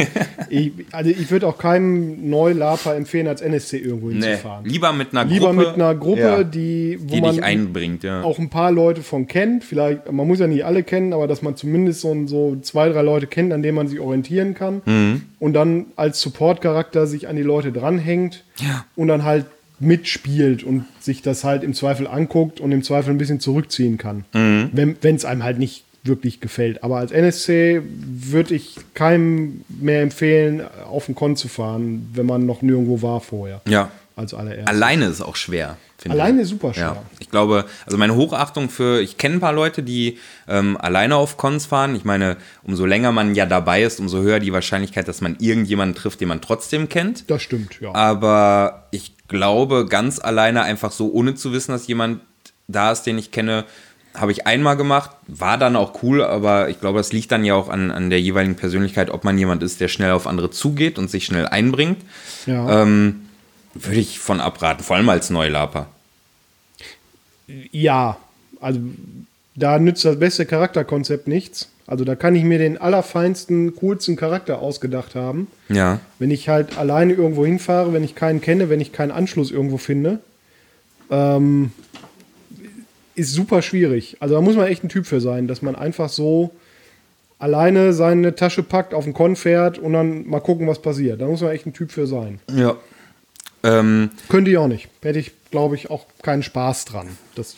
Ich, also ich würde auch keinem Neulaper empfehlen, als NSC irgendwo nee, hinzufahren. lieber mit einer Lieber Gruppe, mit einer Gruppe, ja, die, wo die man dich einbringt. Ja. auch ein paar Leute von kennt. Vielleicht, man muss ja nicht alle kennen, aber dass man zumindest so, so zwei, drei Leute kennt, an denen man sich orientieren kann. Mhm. Und dann als Support-Charakter sich an die Leute dranhängt Ja. und dann halt mitspielt und sich das halt im Zweifel anguckt und im Zweifel ein bisschen zurückziehen kann. Mhm. Wenn es einem halt nicht wirklich gefällt. Aber als NSC würde ich keinem mehr empfehlen, auf den Con zu fahren, wenn man noch nirgendwo war vorher. ja. Als allererst. Alleine ist auch schwer. ich. Alleine ist super schwer. Ja, ich glaube, also meine Hochachtung für, ich kenne ein paar Leute, die ähm, alleine auf Cons fahren. Ich meine, umso länger man ja dabei ist, umso höher die Wahrscheinlichkeit, dass man irgendjemanden trifft, den man trotzdem kennt. Das stimmt, ja. Aber ich glaube, ganz alleine einfach so, ohne zu wissen, dass jemand da ist, den ich kenne, habe ich einmal gemacht, war dann auch cool, aber ich glaube, das liegt dann ja auch an, an der jeweiligen Persönlichkeit, ob man jemand ist, der schnell auf andere zugeht und sich schnell einbringt. ja. Ähm, würde ich von abraten, vor allem als Neulaper. Ja, also da nützt das beste Charakterkonzept nichts. Also da kann ich mir den allerfeinsten, coolsten Charakter ausgedacht haben. Ja. Wenn ich halt alleine irgendwo hinfahre, wenn ich keinen kenne, wenn ich keinen Anschluss irgendwo finde, ähm, ist super schwierig. Also da muss man echt ein Typ für sein, dass man einfach so alleine seine Tasche packt, auf den Con fährt und dann mal gucken, was passiert. Da muss man echt ein Typ für sein. Ja. Ähm, Könnte ich auch nicht. Hätte ich, glaube ich, auch keinen Spaß dran. Das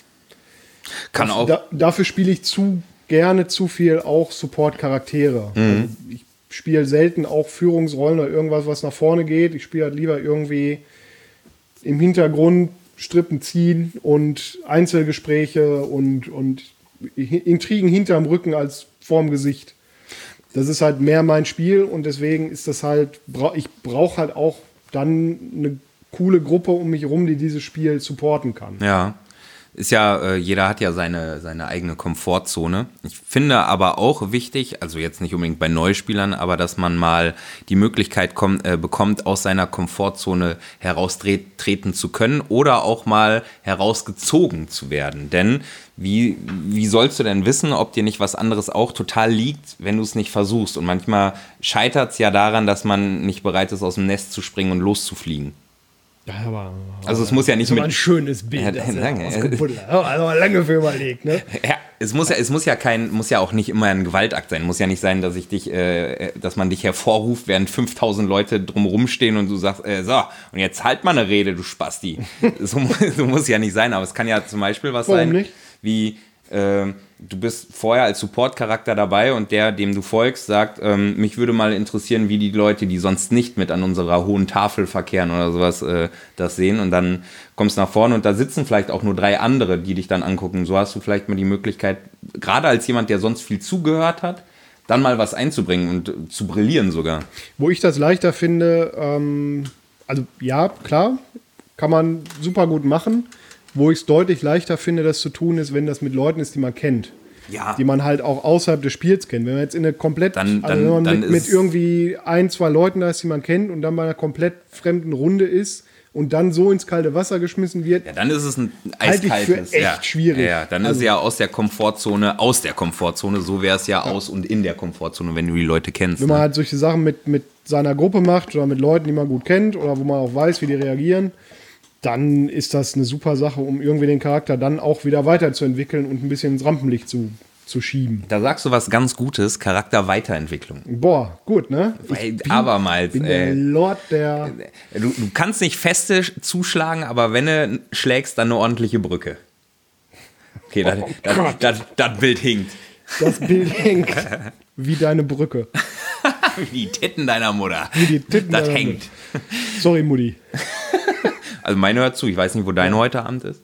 kann auch. Da, dafür spiele ich zu gerne zu viel auch Support-Charaktere. Mhm. Also ich spiele selten auch Führungsrollen oder irgendwas, was nach vorne geht. Ich spiele halt lieber irgendwie im Hintergrund Strippen ziehen und Einzelgespräche und, und Intrigen hinterm Rücken als vorm Gesicht. Das ist halt mehr mein Spiel und deswegen ist das halt, ich brauche halt auch dann eine coole Gruppe um mich rum, die dieses Spiel supporten kann. Ja. Ist ja, äh, jeder hat ja seine, seine eigene Komfortzone. Ich finde aber auch wichtig, also jetzt nicht unbedingt bei Neuspielern, aber dass man mal die Möglichkeit kommt, äh, bekommt, aus seiner Komfortzone heraustreten zu können oder auch mal herausgezogen zu werden. Denn wie, wie sollst du denn wissen, ob dir nicht was anderes auch total liegt, wenn du es nicht versuchst? Und manchmal scheitert es ja daran, dass man nicht bereit ist, aus dem Nest zu springen und loszufliegen. Ja, aber, Also es muss ja nicht aber mit ein schönes Bild. Ja, ausgebuddelt hat. Also lange für überlegt, ne? Ja, es muss ja, es muss ja kein, muss ja auch nicht immer ein Gewaltakt sein. Muss ja nicht sein, dass ich dich, äh, dass man dich hervorruft, während 5000 Leute drumherum stehen und du sagst, äh, so, und jetzt halt mal eine Rede, du Spasti. so, so muss ja nicht sein, aber es kann ja zum Beispiel was Warum sein, nicht? wie, äh, du bist vorher als Support-Charakter dabei und der, dem du folgst, sagt, ähm, mich würde mal interessieren, wie die Leute, die sonst nicht mit an unserer hohen Tafel verkehren oder sowas, äh, das sehen. Und dann kommst du nach vorne und da sitzen vielleicht auch nur drei andere, die dich dann angucken. So hast du vielleicht mal die Möglichkeit, gerade als jemand, der sonst viel zugehört hat, dann mal was einzubringen und zu brillieren sogar. Wo ich das leichter finde, ähm, also ja, klar, kann man super gut machen. Wo ich es deutlich leichter finde, das zu tun, ist, wenn das mit Leuten ist, die man kennt. Ja. Die man halt auch außerhalb des Spiels kennt. Wenn man jetzt in eine komplett, Dann- also dann- wenn man mit, mit ist- irgendwie ein, zwei Leuten da ist, die man kennt und dann bei einer komplett fremden Runde ist und dann so ins kalte Wasser geschmissen wird, Ja, dann ist es ein eiskaltes. echt ja. schwierig. Ja, ja, dann ist Also- es ja aus der Komfortzone, aus der Komfortzone, so wäre es ja, aus und in der Komfortzone, wenn du die Leute kennst. wenn man ne? halt solche Sachen mit, mit seiner Gruppe macht oder mit Leuten, die man gut kennt oder wo man auch weiß, wie die reagieren, dann ist das eine super Sache, um irgendwie den Charakter dann auch wieder weiterzuentwickeln und ein bisschen ins Rampenlicht zu, zu schieben. Da sagst du was ganz Gutes, Charakterweiterentwicklung. Boah, gut, ne? Weil abermals, bin der ey. Lord der. Du, du kannst nicht feste zuschlagen, aber wenn du schlägst, dann eine ordentliche Brücke. Okay, das, das, Gott. das, das Bild hinkt. Das Bild hängt wie deine Brücke. Wie die Titten deiner Mutter. Wie die Titten das hängt. Sorry, Mutti. Also meine hört zu, ich weiß nicht, wo dein heute Abend ist.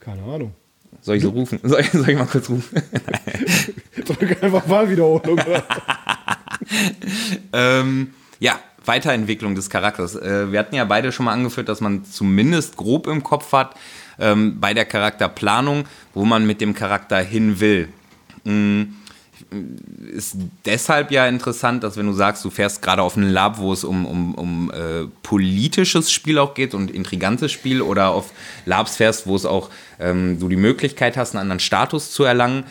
Keine Ahnung. Soll ich so rufen? Soll ich, soll ich mal kurz rufen? Drück einfach Wahlwiederholung. ähm, ja, Weiterentwicklung des Charakters. Äh, wir hatten ja beide schon mal angeführt, dass man zumindest grob im Kopf hat, ähm, bei der Charakterplanung, wo man mit dem Charakter hin will. Mm, ist deshalb ja interessant, dass wenn du sagst, du fährst gerade auf einen Lab, wo es um, um, um äh, politisches Spiel auch geht und intrigantes Spiel oder auf Labs fährst, wo es auch ähm, du die Möglichkeit hast, einen anderen Status zu erlangen,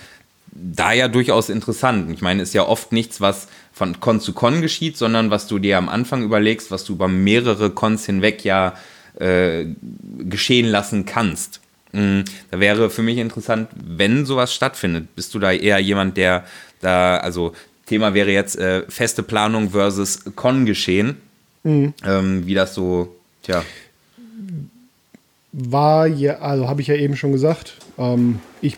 da ja durchaus interessant. Ich meine, ist ja oft nichts, was von Con zu Con geschieht, sondern was du dir am Anfang überlegst, was du über mehrere Cons hinweg ja äh, geschehen lassen kannst. Mm, Da wäre für mich interessant, wenn sowas stattfindet. Bist du da eher jemand, der da, also Thema wäre jetzt äh, feste Planung versus Con-Geschehen, ähm, wie das so, tja, war ja, also habe ich ja eben schon gesagt, ähm, ich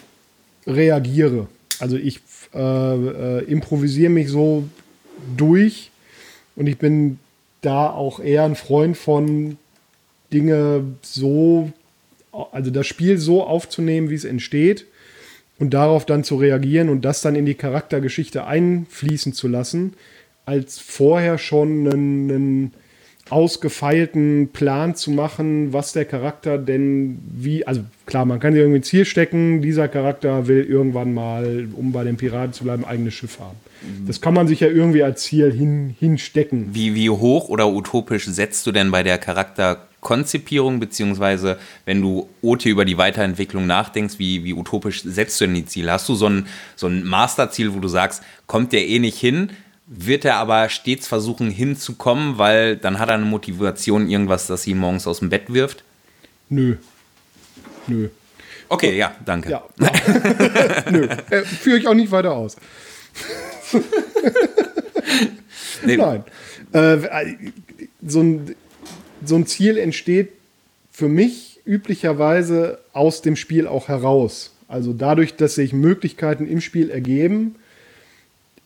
reagiere. Also ich äh, äh, improvisiere mich so durch und ich bin da auch eher ein Freund von Dinge so, also das Spiel so aufzunehmen, wie es entsteht und darauf dann zu reagieren und das dann in die Charaktergeschichte einfließen zu lassen, als vorher schon einen, einen ausgefeilten Plan zu machen, was der Charakter denn wie, also klar, man kann sich irgendwie ein Ziel stecken, dieser Charakter will irgendwann mal, um bei den Piraten zu bleiben, ein eigenes Schiff haben. Das kann man sich ja irgendwie als Ziel hin, hinstecken. Wie, wie hoch oder utopisch setzt du denn bei der Charakterkonzipierung, beziehungsweise wenn du OT über die Weiterentwicklung nachdenkst, wie, wie utopisch setzt du denn die Ziele? Hast du so ein, so ein Masterziel, wo du sagst, kommt der eh nicht hin, wird er aber stets versuchen hinzukommen, weil dann hat er eine Motivation, irgendwas, das ihn morgens aus dem Bett wirft? Nö. Nö. Okay, ja, danke. Ja. Nö. Äh, Führe ich auch nicht weiter aus. Nee, Nein. Äh, so, ein, so ein Ziel entsteht für mich üblicherweise aus dem Spiel auch heraus. Also dadurch, dass sich Möglichkeiten im Spiel ergeben,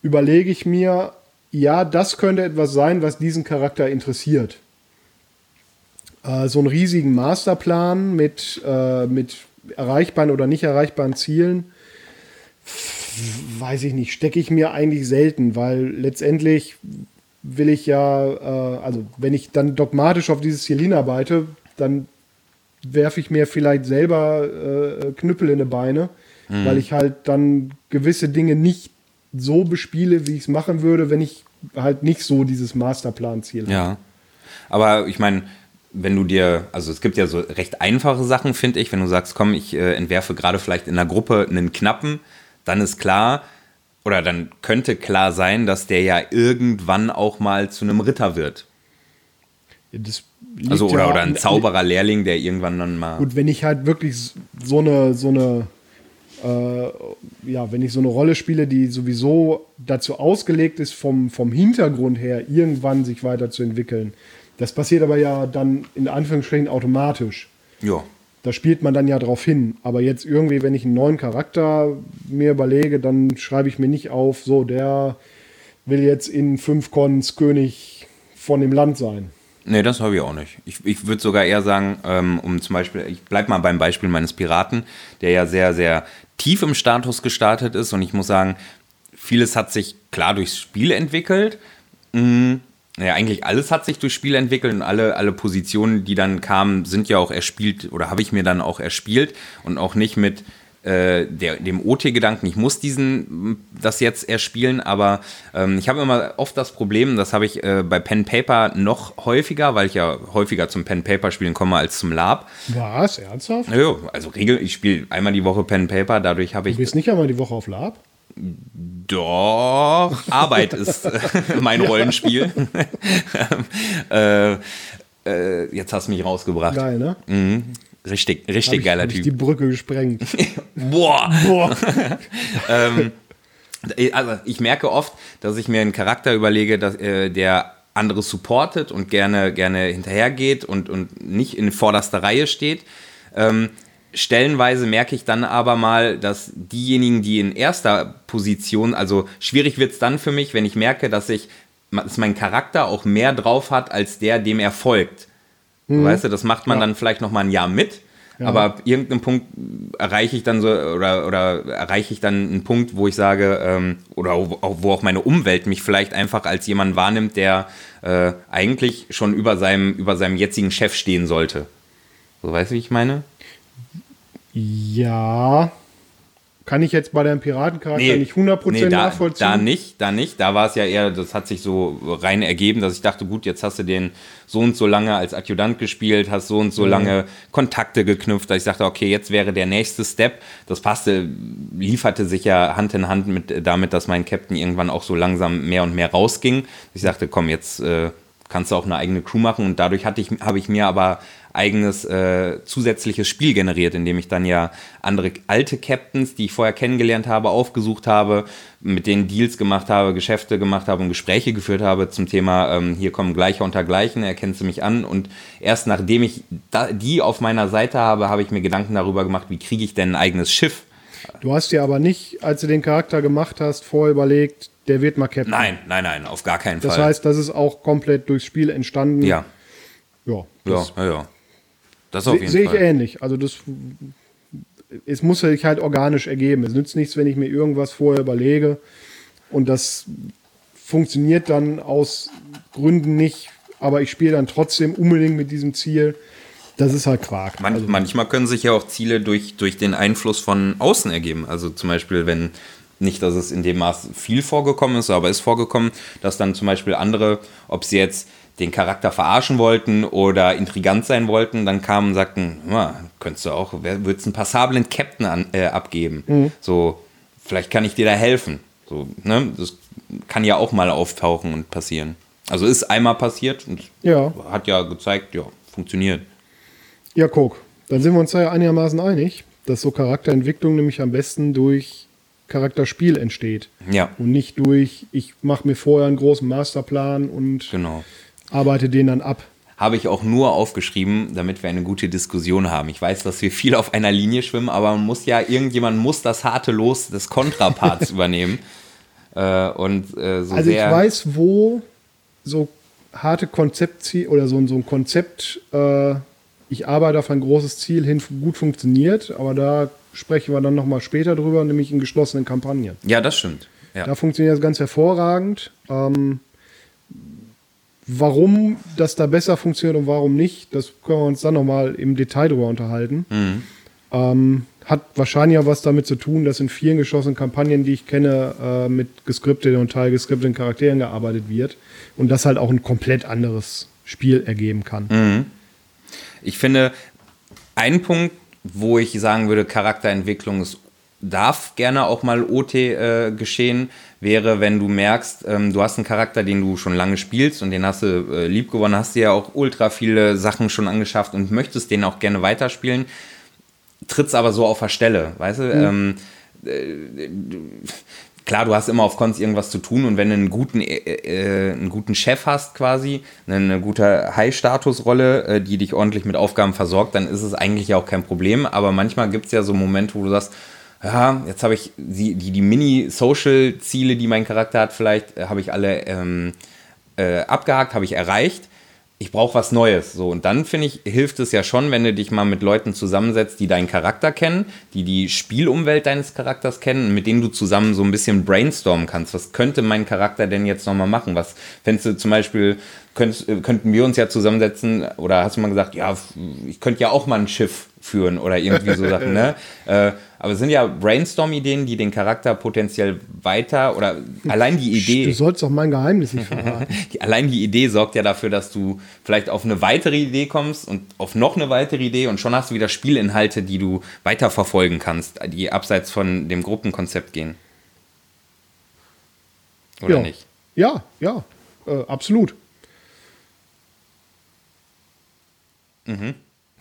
überlege ich mir, ja, das könnte etwas sein, was diesen Charakter interessiert. Äh, so einen riesigen Masterplan mit, äh, mit erreichbaren oder nicht erreichbaren Zielen, weiß ich nicht, stecke ich mir eigentlich selten, weil letztendlich will ich ja, äh, also wenn ich dann dogmatisch auf dieses Ziel hinarbeite, dann werfe ich mir vielleicht selber äh, Knüppel in die Beine, weil ich halt dann gewisse Dinge nicht so bespiele, wie ich es machen würde, wenn ich halt nicht so dieses Masterplan-Ziel habe. Ja. Aber ich meine, wenn du dir, also es gibt ja so recht einfache Sachen, finde ich, wenn du sagst, komm, ich äh, entwerfe gerade vielleicht in einer Gruppe einen Knappen, dann ist klar, oder dann könnte klar sein, dass der ja irgendwann auch mal zu einem Ritter wird. Liegt Also oder, ja oder ein Zauberer-Lehrling, der irgendwann dann mal. Gut, wenn ich halt wirklich so eine, so eine, äh, ja, wenn ich so eine Rolle spiele, die sowieso dazu ausgelegt ist, vom, vom Hintergrund her irgendwann sich weiterzuentwickeln. Das passiert aber ja dann in Anführungsstrichen automatisch. Ja. Da spielt man dann ja drauf hin. Aber jetzt irgendwie, wenn ich einen neuen Charakter mir überlege, dann schreibe ich mir nicht auf, so, der will jetzt in fünf Cons König von dem Land sein. Nee, das habe ich auch nicht. Ich, ich würde sogar eher sagen, ähm, um zum Beispiel, ich bleibe mal beim Beispiel meines Piraten, der ja sehr, sehr tief im Status gestartet ist und ich muss sagen, vieles hat sich klar durchs Spiel entwickelt. Mhm. Ja, eigentlich alles hat sich durchs Spiel entwickelt und alle, alle Positionen, die dann kamen, sind ja auch erspielt oder habe ich mir dann auch erspielt und auch nicht mit äh, der, dem OT-Gedanken, ich muss diesen, das jetzt erspielen, aber ähm, ich habe immer oft das Problem, das habe ich äh, bei Pen Paper noch häufiger, weil ich ja häufiger zum Pen Paper spielen komme als zum Lab. Was? Ernsthaft? Ja, also Regel, ich spiele einmal die Woche Pen Paper, dadurch habe ich. Du bist nicht einmal die Woche auf Lab? Doch, Arbeit ist äh, mein Rollenspiel. äh, äh, jetzt hast du mich rausgebracht. Geil, ne? Mhm. Richtig, richtig ich, geiler Typ. Ich die Brücke gesprengt. Boah. Boah. ähm, also ich merke oft, dass ich mir einen Charakter überlege, dass, äh, der andere supportet und gerne, gerne hinterhergeht und, und nicht in vorderster Reihe steht. Ähm, stellenweise merke ich dann aber mal, dass diejenigen, die in erster Position, also schwierig wird es dann für mich, wenn ich merke, dass ich dass mein Charakter auch mehr drauf hat als der, dem er folgt. Mhm. Weißt du, das macht man ja. dann vielleicht noch mal ein Jahr mit, ja. aber ab irgendeinem Punkt erreiche ich dann so oder, oder erreiche ich dann einen Punkt, wo ich sage, ähm, oder auch, wo auch meine Umwelt mich vielleicht einfach als jemand wahrnimmt, der äh, eigentlich schon über seinem, über seinem jetzigen Chef stehen sollte. So weißt du, wie ich meine? Ja, kann ich jetzt bei deinem Piratencharakter nee, nicht 100% nee, da, nachvollziehen? Da nicht, da nicht. Da war es ja eher, das hat sich so rein ergeben, dass ich dachte, gut, jetzt hast du den so und so lange als Adjutant gespielt, hast so und so mhm. lange Kontakte geknüpft, dass ich dachte, okay, jetzt wäre der nächste Step. Das passte, lieferte sich ja Hand in Hand mit damit, dass mein Captain irgendwann auch so langsam mehr und mehr rausging. Ich sagte, komm, jetzt äh, kannst du auch eine eigene Crew machen und dadurch hatte ich, habe ich mir aber eigenes äh, zusätzliches Spiel generiert, indem ich dann ja andere alte Captains, die ich vorher kennengelernt habe, aufgesucht habe, mit denen Deals gemacht habe, Geschäfte gemacht habe und Gespräche geführt habe zum Thema, ähm, hier kommen Gleiche unter Gleichen, erkennst du mich an. Und erst nachdem ich da, die auf meiner Seite habe, habe ich mir Gedanken darüber gemacht, wie kriege ich denn ein eigenes Schiff. Du hast dir aber nicht, als du den Charakter gemacht hast, vorher überlegt, der wird mal Captain. Nein, nein, nein, auf gar keinen Fall. Das heißt, das ist auch komplett durchs Spiel entstanden. Ja. Ja, ja, ja, ja. Das auf jeden Sehe ich ähnlich. Also das es muss sich halt organisch ergeben. Es nützt nichts, wenn ich mir irgendwas vorher überlege und das funktioniert dann aus Gründen nicht, aber ich spiele dann trotzdem unbedingt mit diesem Ziel. Das ist halt Quark. Man, also, manchmal können sich ja auch Ziele durch, durch den Einfluss von außen ergeben. Also zum Beispiel, wenn nicht, dass es in dem Maß viel vorgekommen ist, aber ist vorgekommen, dass dann zum Beispiel andere, ob sie jetzt den Charakter verarschen wollten oder intrigant sein wollten, dann kamen und sagten, könntest du auch, würdest einen passablen Captain an, äh, abgeben. Mhm. So, vielleicht kann ich dir da helfen. So, ne? Das kann ja auch mal auftauchen und passieren. Also ist einmal passiert und ja. hat ja gezeigt, ja, funktioniert. Ja, guck, dann sind wir uns da ja einigermaßen einig, dass so Charakterentwicklung nämlich am besten durch Charakterspiel entsteht. Ja. Und nicht durch, ich mache mir vorher einen großen Masterplan und genau arbeite den dann ab. Habe ich auch nur aufgeschrieben, damit wir eine gute Diskussion haben. Ich weiß, dass wir viel auf einer Linie schwimmen, aber man muss ja, irgendjemand muss das harte Los des Kontraparts übernehmen. Äh, und äh, so also sehr ich weiß, wo so harte Konzeptziel oder so, so ein Konzept, äh, ich arbeite auf ein großes Ziel hin, gut funktioniert, aber da sprechen wir dann nochmal später drüber, nämlich in geschlossenen Kampagnen. Ja, das stimmt. Ja. Da funktioniert das ganz hervorragend. Ähm, Warum das da besser funktioniert und warum nicht, das können wir uns dann nochmal im Detail drüber unterhalten. Mhm. Ähm, hat wahrscheinlich auch was damit zu tun, dass in vielen geschossenen Kampagnen, die ich kenne, äh, mit geskripteten und teilgeskripteten Charakteren gearbeitet wird und das halt auch ein komplett anderes Spiel ergeben kann. Mhm. Ich finde, ein Punkt, wo ich sagen würde, Charakterentwicklung ist, darf gerne auch mal OT äh, geschehen, wäre, wenn du merkst, ähm, du hast einen Charakter, den du schon lange spielst und den hast du äh, lieb gewonnen, hast dir ja auch ultra viele Sachen schon angeschafft und möchtest den auch gerne weiterspielen, trittst aber so auf der Stelle, weißt du? Mhm. Ähm, äh, klar, du hast immer auf Cons irgendwas zu tun und wenn du einen guten, äh, äh, einen guten Chef hast quasi, eine gute High-Status-Rolle, äh, die dich ordentlich mit Aufgaben versorgt, dann ist es eigentlich auch kein Problem. Aber manchmal gibt es ja so Momente, wo du sagst, ja, jetzt habe ich die, die, die Mini-Social-Ziele, die mein Charakter hat, vielleicht äh, habe ich alle ähm, äh, abgehakt, habe ich erreicht ich brauche was Neues. So, und dann finde ich, hilft es ja schon, wenn du dich mal mit Leuten zusammensetzt, die deinen Charakter kennen, die die Spielumwelt deines Charakters kennen, mit denen du zusammen so ein bisschen brainstormen kannst. Was könnte mein Charakter denn jetzt nochmal machen? Was fändest du zum Beispiel, könnt, könnten wir uns ja zusammensetzen, oder hast du mal gesagt, ja, ich könnte ja auch mal ein Schiff führen oder irgendwie so Sachen, ne? Äh, aber es sind ja Brainstorm-Ideen, die den Charakter potenziell weiter oder allein die Idee. Du sollst doch mein Geheimnis nicht verraten. allein die Idee sorgt ja dafür, dass du vielleicht auf eine weitere Idee kommst und auf noch eine weitere Idee und schon hast du wieder Spielinhalte, die du weiter verfolgen kannst, die abseits von dem Gruppenkonzept gehen. Oder ja. nicht? Ja, ja, äh, absolut. Mhm.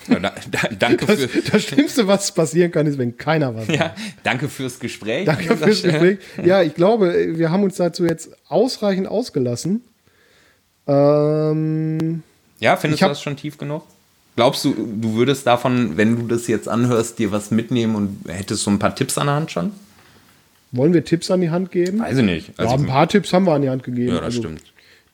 Ja, da, da, danke Das, für, das Schlimmste, was passieren kann, ist, wenn keiner was ja, danke fürs Gespräch. Danke fürs Gespräch. Ja, ich glaube, wir haben uns dazu jetzt ausreichend ausgelassen. Ähm, Ja, findest Ich du das schon tief genug? Glaubst du, du würdest davon, wenn du das jetzt anhörst, dir was mitnehmen und hättest so ein paar Tipps an der Hand schon? wollen wir Tipps an die Hand geben? Weiß ich nicht. ja, Also, ein paar Tipps haben wir an die Hand gegeben. ja, das Also, stimmt.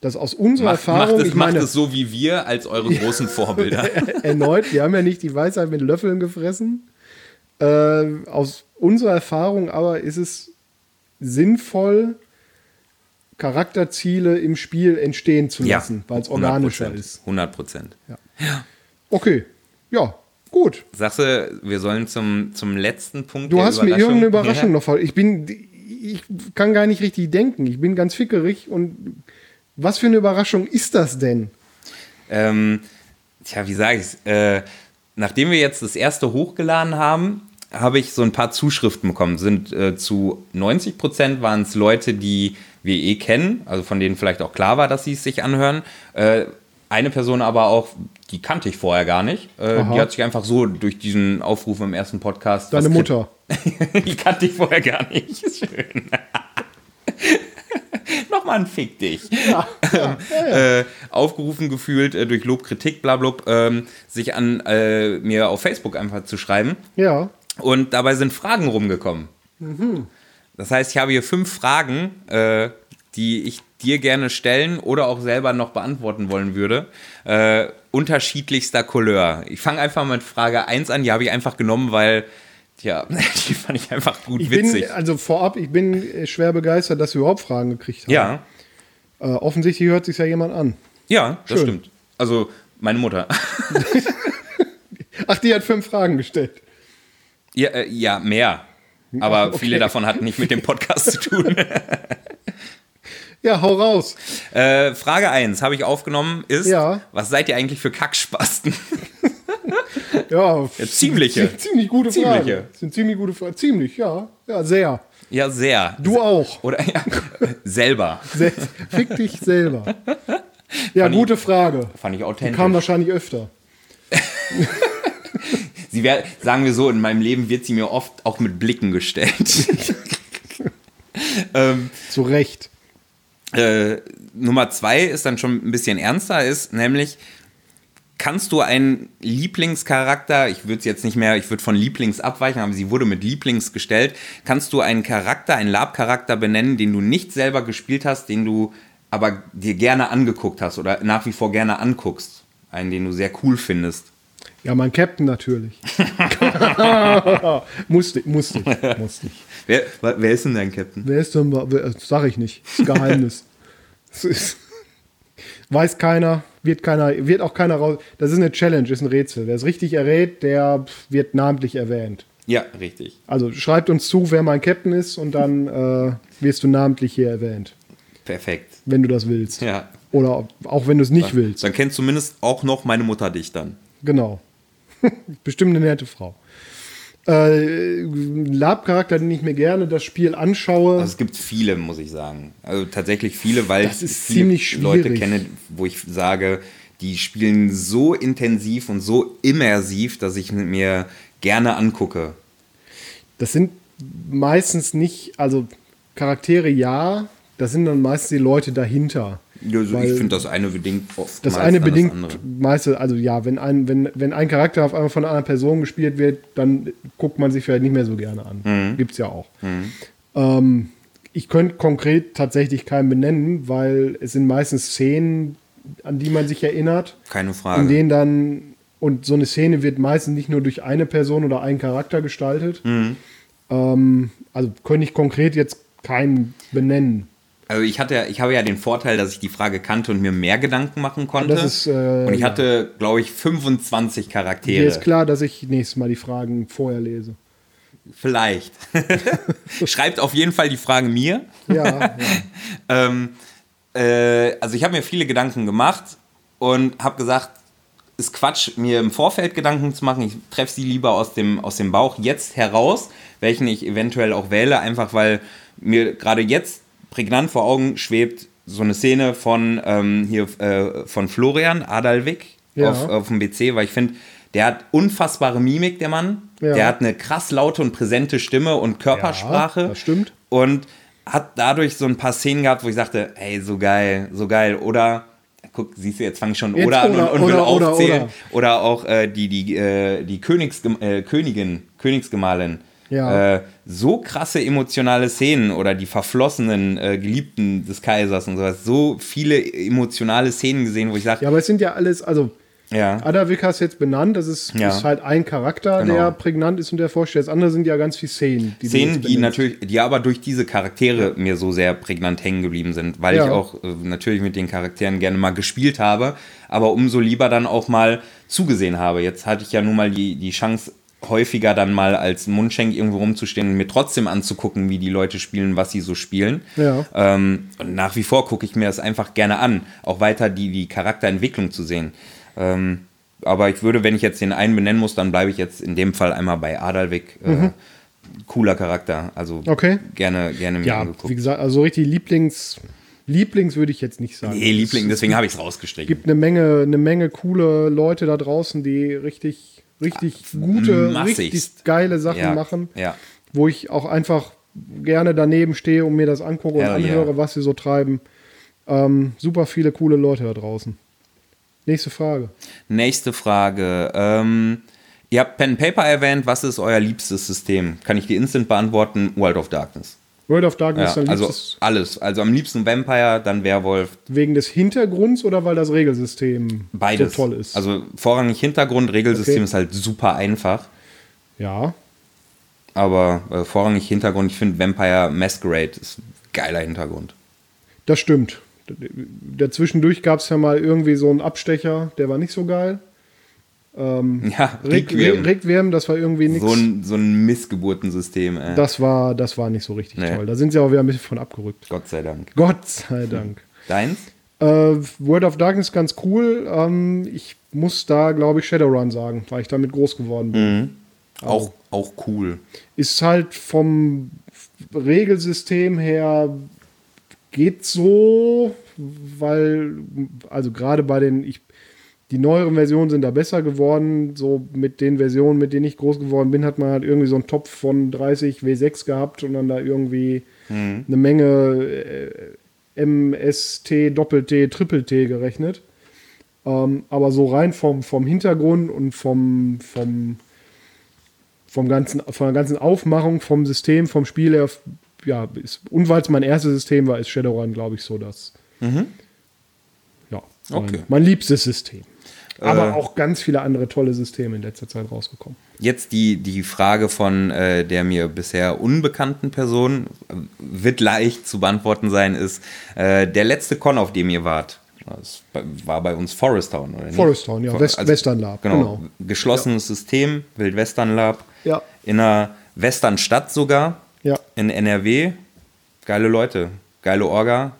Das aus unserer Macht, Erfahrung, macht, es, ich meine, macht es so wie wir als eure großen Vorbilder. erneut, wir haben ja nicht die Weisheit mit Löffeln gefressen. Äh, aus unserer Erfahrung aber ist es sinnvoll, Charakterziele im Spiel entstehen zu lassen, weil es organischer ist. 100 Prozent. Okay, ja, gut. Sagst du, wir sollen zum, zum letzten Punkt Du der hast mir irgendeine Überraschung Ja. noch voll. Ich bin, ich kann gar nicht richtig denken. Ich bin ganz fickerig und was für eine Überraschung ist das denn? Ähm, tja, wie sage ich es? Äh, nachdem wir jetzt das erste hochgeladen haben, habe ich so ein paar Zuschriften bekommen. Sind äh, zu 90 Prozent waren es Leute, die wir eh kennen, also von denen vielleicht auch klar war, dass sie es sich anhören. Äh, eine Person aber auch, die kannte ich vorher gar nicht. Äh, die hat sich einfach so durch diesen Aufruf im ersten Podcast. Deine Mutter. die kannte ich vorher gar nicht. Schön. Nochmal ein Fick dich. Äh, aufgerufen gefühlt äh, durch Lob, Kritik, bla, bla, ähm, sich an äh, mir auf Facebook einfach zu schreiben. Ja. Und dabei sind Fragen rumgekommen. Das heißt, ich habe hier fünf Fragen, äh, die ich dir gerne stellen oder auch selber noch beantworten wollen würde. Äh, unterschiedlichster Couleur. Ich fange einfach mit Frage 1 an. Die habe ich einfach genommen, weil, tja, die fand ich einfach gut Ich witzig. bin, also vorab, ich bin äh, schwer begeistert, dass wir überhaupt Fragen gekriegt haben. ja, Äh, offensichtlich hört sich ja jemand an. ja, das Schön. stimmt. Also, meine Mutter. Ach, die hat fünf Fragen gestellt. ja, äh, ja, mehr. Aber Okay. viele davon hatten nicht mit dem Podcast zu tun. Ja, hau raus. Äh, Frage 1 habe ich aufgenommen, ist, Ja. was seid ihr eigentlich für Kackspasten? Ja, Ja, ziemliche. zie- Ziemlich gute Ziemliche. Frage. Das sind ziemlich gute Fragen. Ziemlich, ja. Ja, sehr. Ja, sehr. Du auch. Oder ja, selber. Sehr, fick dich selber. Ja, Fand ich- gute Frage. Fand ich Die authentisch. kam wahrscheinlich öfter. Sie wär, sagen wir so, in meinem Leben wird sie mir oft auch mit Blicken gestellt. ähm, Zu Recht. äh, Nummer zwei ist dann schon ein bisschen ernster, ist nämlich, kannst du einen Lieblingscharakter, ich würde es jetzt nicht mehr, ich würde von Lieblings abweichen, aber sie wurde mit Lieblings gestellt, kannst du einen Charakter, einen Lab-Charakter benennen, den du nicht selber gespielt hast, den du aber dir gerne angeguckt hast oder nach wie vor gerne anguckst? Einen, den du sehr cool findest. Ja, mein Captain natürlich. musste, ich, musste ich, musste ich. Wer, wer ist denn dein Captain? Wer ist denn, sag ich nicht. Das ist Geheimnis. Das ist, weiß keiner, wird keiner, wird auch keiner raus. Das ist eine Challenge, ist ein Rätsel. Wer es richtig errät, der wird namentlich erwähnt. Ja, richtig. Also schreibt uns zu, wer mein Captain ist und dann äh, wirst du namentlich hier erwähnt, Perfekt. wenn du das willst. Ja. Oder auch wenn du es nicht willst. Dann kennt zumindest auch noch meine Mutter dich dann. Genau. Bestimmt eine nette Frau. Äh, Lab-Charakter, den ich mir gerne das Spiel anschaue. Also es gibt viele, muss ich sagen. Also tatsächlich viele, weil Das ist ich viele ziemlich Leute schwierig. kenne, wo ich sage, die spielen so intensiv und so immersiv, dass ich mir gerne angucke. Das sind meistens nicht, also Charaktere ja, das sind dann meistens die Leute dahinter. Also ich finde, das eine bedingt oft Das eine bedingt meistens, also ja, wenn ein, wenn, wenn ein Charakter auf einmal von einer Person gespielt wird, dann guckt man sich vielleicht nicht mehr so gerne an. Mhm. Gibt es ja auch. Mhm. Ähm, ich könnte konkret tatsächlich keinen benennen, weil es sind meistens Szenen, an die man sich erinnert. Keine Frage. In denen dann, und so eine Szene wird meistens nicht nur durch eine Person oder einen Charakter gestaltet. Mhm. Ähm, also könnte ich konkret jetzt keinen benennen. Also ich hatte, ich habe ja den Vorteil, dass ich die Frage kannte und mir mehr Gedanken machen konnte. Ist, äh, und ich hatte, glaube ich, 25 Charaktere. Mir ist klar, dass ich nächstes Mal die Fragen vorher lese. Vielleicht. Schreibt auf jeden Fall die Fragen mir. Ja. ja. ähm, äh, also ich habe mir viele Gedanken gemacht und habe gesagt, ist Quatsch, mir im Vorfeld Gedanken zu machen. Ich treffe sie lieber aus dem, aus dem Bauch jetzt heraus, welchen ich eventuell auch wähle, einfach weil mir gerade jetzt prägnant vor Augen schwebt so eine Szene von ähm, hier äh, von Florian Adalwig ja. auf, auf dem BC, weil ich finde, der hat unfassbare Mimik, der Mann. Ja. Der hat eine krass laute und präsente Stimme und Körpersprache. Ja, das stimmt. Und hat dadurch so ein paar Szenen gehabt, wo ich sagte, ey, so geil, so geil. Oder, guck, siehst du, jetzt fange ich schon jetzt oder, oder, und, und will aufzählen. Oder, oder auch äh, die, die, äh, die Königs, äh, Königin, Königsgemahlin ja. Äh, so krasse emotionale Szenen oder die verflossenen äh, Geliebten des Kaisers und sowas, so viele emotionale Szenen gesehen, wo ich sage. Ja, aber es sind ja alles, also ja. Adavik hast jetzt benannt, das ist, ja. ist halt ein Charakter, genau. der prägnant ist und der vorstellt. Das andere sind ja ganz viele Szenen. Die Szenen, die natürlich, die aber durch diese Charaktere ja. mir so sehr prägnant hängen geblieben sind, weil ich auch äh, natürlich mit den Charakteren gerne mal gespielt habe, aber umso lieber dann auch mal zugesehen habe. Jetzt hatte ich ja nun mal die, die Chance, häufiger dann mal als Mundschenk irgendwo rumzustehen und mir trotzdem anzugucken, wie die Leute spielen, was sie so spielen. Ja. Ähm, und nach wie vor gucke ich mir das einfach gerne an, auch weiter die, die Charakterentwicklung zu sehen. Ähm, aber ich würde, wenn ich jetzt den einen benennen muss, dann bleibe ich jetzt in dem Fall einmal bei Adalwig. Äh, mhm. Cooler Charakter, also okay. gerne, gerne mir ja, angeguckt. Wie gesagt, also richtig Lieblings, Lieblings würde ich jetzt nicht sagen. Nee, Liebling, deswegen habe ich es rausgestrichen. Es gibt eine Menge, eine Menge coole Leute da draußen, die richtig richtig gute, Massig. richtig geile Sachen ja. machen, ja. wo ich auch einfach gerne daneben stehe und mir das angucke und anhöre, yeah. was sie so treiben. Ähm, super viele coole Leute da draußen. Nächste Frage. Nächste Frage. Ähm, ihr habt Pen Paper erwähnt. Was ist euer liebstes System? Kann ich die instant beantworten? World of Darkness. World of Darkness ja, Also alles. Also am liebsten Vampire, dann Werwolf. Wegen des Hintergrunds oder weil das Regelsystem Beides. so toll ist? Also vorrangig Hintergrund, Regelsystem okay. ist halt super einfach. Ja. Aber äh, vorrangig Hintergrund, ich finde Vampire Masquerade ist ein geiler Hintergrund. Das stimmt. Dazwischendurch gab es ja mal irgendwie so einen Abstecher, der war nicht so geil. Ähm, ja, Requiem. Requiem, das war irgendwie nichts. So ein, so ein Missgeburtensystem, ey. Das war, das war nicht so richtig nee. toll. Da sind sie auch wieder ein bisschen von abgerückt. Gott sei Dank. Gott sei Dank. Deins? Äh, World of Darkness ganz cool. Ähm, ich muss da, glaube ich, Shadowrun sagen, weil ich damit groß geworden bin. Mhm. Also, auch, auch cool. Ist halt vom Regelsystem her geht so, weil, also gerade bei den, ich die neueren Versionen sind da besser geworden. So mit den Versionen, mit denen ich groß geworden bin, hat man halt irgendwie so einen Topf von 30 W6 gehabt und dann da irgendwie mhm. eine Menge äh, MST, Doppel-T, Triple-T gerechnet. Ähm, aber so rein vom, vom Hintergrund und vom, vom, vom ganzen, von der ganzen Aufmachung, vom System, vom Spiel her, ja, ist, und weil es mein erstes System war, ist Shadowrun, glaube ich, so das. Mhm. Ja, okay. mein, mein liebstes System. Aber äh, auch ganz viele andere tolle Systeme in letzter Zeit rausgekommen. Jetzt die, die Frage von äh, der mir bisher unbekannten Person, wird leicht zu beantworten sein, ist äh, der letzte Con, auf dem ihr wart. Das war bei uns Forest Town, oder nicht? Forest Town, ja, West, also, Western Lab. Genau. genau. Geschlossenes ja. System, Wild Western Lab. Ja. In einer Westernstadt sogar. Ja. In NRW. Geile Leute. Geile Orga.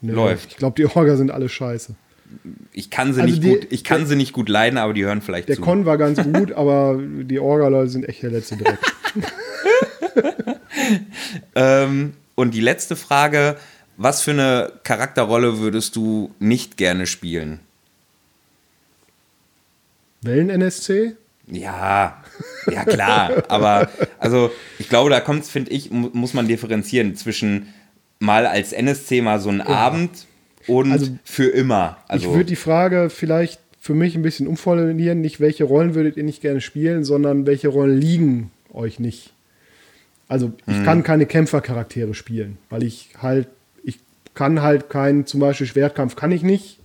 Nee, Läuft. Ich glaube, die Orga sind alle scheiße ich kann sie also nicht die, gut, ich kann der, sie nicht gut leiden, aber die hören vielleicht der zu. Der Con war ganz gut, aber die Orga-Leute sind echt der letzte Dreck. ähm, und die letzte Frage: Was für eine Charakterrolle würdest du nicht gerne spielen? Wellen-NSC? Ja, ja klar, aber also ich glaube, da kommt, finde ich, muss man differenzieren zwischen mal als NSC mal so einen ja. Abend und also, für immer. Also, ich würde die Frage vielleicht für mich ein bisschen umformulieren, nicht welche Rollen würdet ihr nicht gerne spielen, sondern welche Rollen liegen euch nicht. Also ich mhm. kann keine Kämpfercharaktere spielen, weil ich halt, ich kann halt keinen, zum Beispiel Schwertkampf kann ich nicht.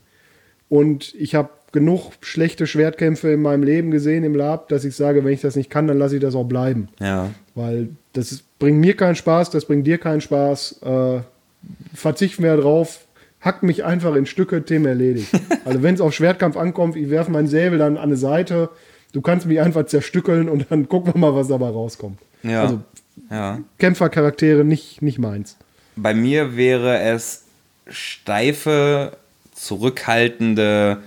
Und ich habe genug schlechte Schwertkämpfe in meinem Leben gesehen im Lab, dass ich sage, wenn ich das nicht kann, dann lasse ich das auch bleiben. Ja. Weil das ist, bringt mir keinen Spaß, das bringt dir keinen Spaß. Äh, verzichten wir drauf, hackt mich einfach in Stücke, Thema erledigt. also wenn es auf Schwertkampf ankommt, ich werfe meinen Säbel dann an eine Seite, du kannst mich einfach zerstückeln und dann gucken wir mal, was dabei rauskommt. Ja. Also ja. Kämpfercharaktere nicht, nicht meins. Bei mir wäre es steife, zurückhaltende,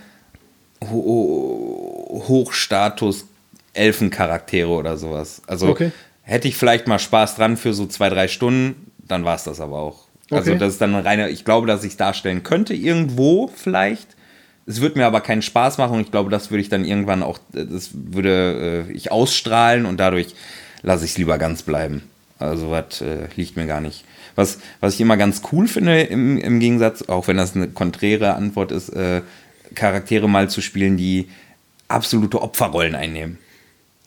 Ho Hochstatus Elfencharaktere oder sowas. Also okay. hätte ich vielleicht mal Spaß dran für so zwei, drei Stunden, dann war es das aber auch. Also okay. Also das ist dann eine reine, ich glaube, dass ich es darstellen könnte, irgendwo vielleicht. Es würde mir aber keinen Spaß machen und ich glaube, das würde ich dann irgendwann auch, das würde äh, ich ausstrahlen und dadurch lasse ich es lieber ganz bleiben. Also was äh, liegt mir gar nicht. Was, was ich immer ganz cool finde im, im Gegensatz, auch wenn das eine konträre Antwort ist, äh, Charaktere mal zu spielen, die absolute Opferrollen einnehmen.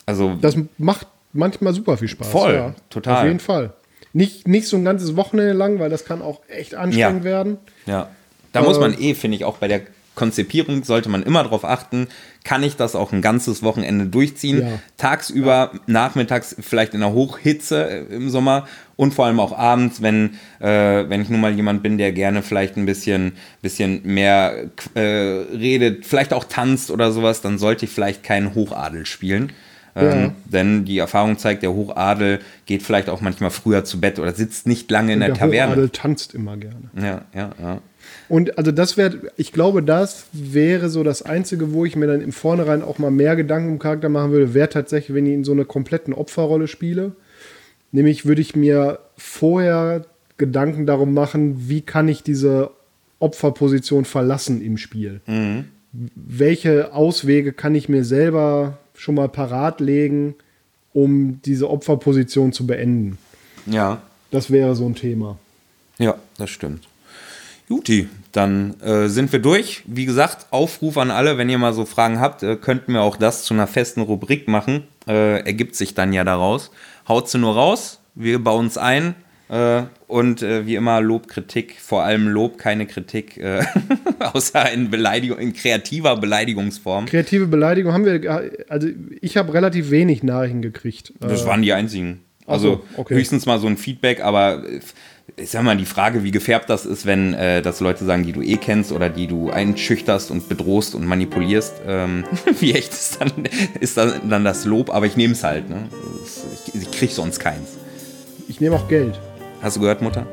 Also das macht manchmal super viel Spaß. Voll, ja, total. Auf jeden Fall. Nicht, nicht so ein ganzes Wochenende lang, weil das kann auch echt anstrengend ja. werden. Ja. Da äh, muss man eh, finde ich, auch bei der Konzipierung sollte man immer darauf achten, kann ich das auch ein ganzes Wochenende durchziehen. Ja. Tagsüber, nachmittags vielleicht in der Hochhitze äh, im Sommer und vor allem auch abends, wenn, äh, wenn ich nun mal jemand bin, der gerne vielleicht ein bisschen, bisschen mehr äh, redet, vielleicht auch tanzt oder sowas, dann sollte ich vielleicht keinen Hochadel spielen. Ja. Ähm, denn die Erfahrung zeigt, der Hochadel geht vielleicht auch manchmal früher zu Bett oder sitzt nicht lange in der, der Taverne. Der Hochadel tanzt immer gerne. Ja, ja, ja. Und also das wäre, ich glaube, das wäre so das Einzige, wo ich mir dann im Vornherein auch mal mehr Gedanken im Charakter machen würde, wäre tatsächlich, wenn ich in so eine kompletten Opferrolle spiele. Nämlich würde ich mir vorher Gedanken darum machen, wie kann ich diese Opferposition verlassen im Spiel. Mhm. Welche Auswege kann ich mir selber schon mal parat legen, um diese Opferposition zu beenden? Ja. Das wäre so ein Thema. Ja, das stimmt. Juti, dann äh, sind wir durch. Wie gesagt, Aufruf an alle, wenn ihr mal so Fragen habt, äh, könnten wir auch das zu einer festen Rubrik machen. Äh, ergibt sich dann ja daraus. Haut sie nur raus, wir bauen es ein. Äh, und äh, wie immer Lob, Kritik, vor allem Lob, keine Kritik, äh, außer in, Beleidigung, in kreativer Beleidigungsform. Kreative Beleidigung haben wir, also ich habe relativ wenig Nachrichten gekriegt. Das waren die einzigen. Also so, okay. höchstens mal so ein Feedback, aber ich sag mal, die Frage, wie gefärbt das ist, wenn äh, das Leute sagen, die du eh kennst oder die du einschüchterst und bedrohst und manipulierst, ähm, wie echt ist dann, ist dann, dann das Lob, aber ich nehme es halt. Ne? Ich, ich krieg sonst keins. Ich nehme auch Geld. Hast du gehört, Mutter?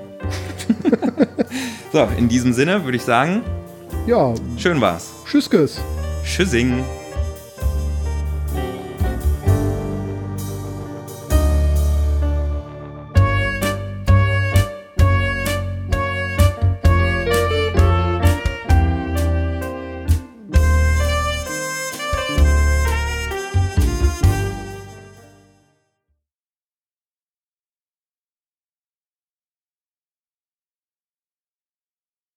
so, in diesem Sinne würde ich sagen, ja. Schön war's. Tschüss. Tschüssing.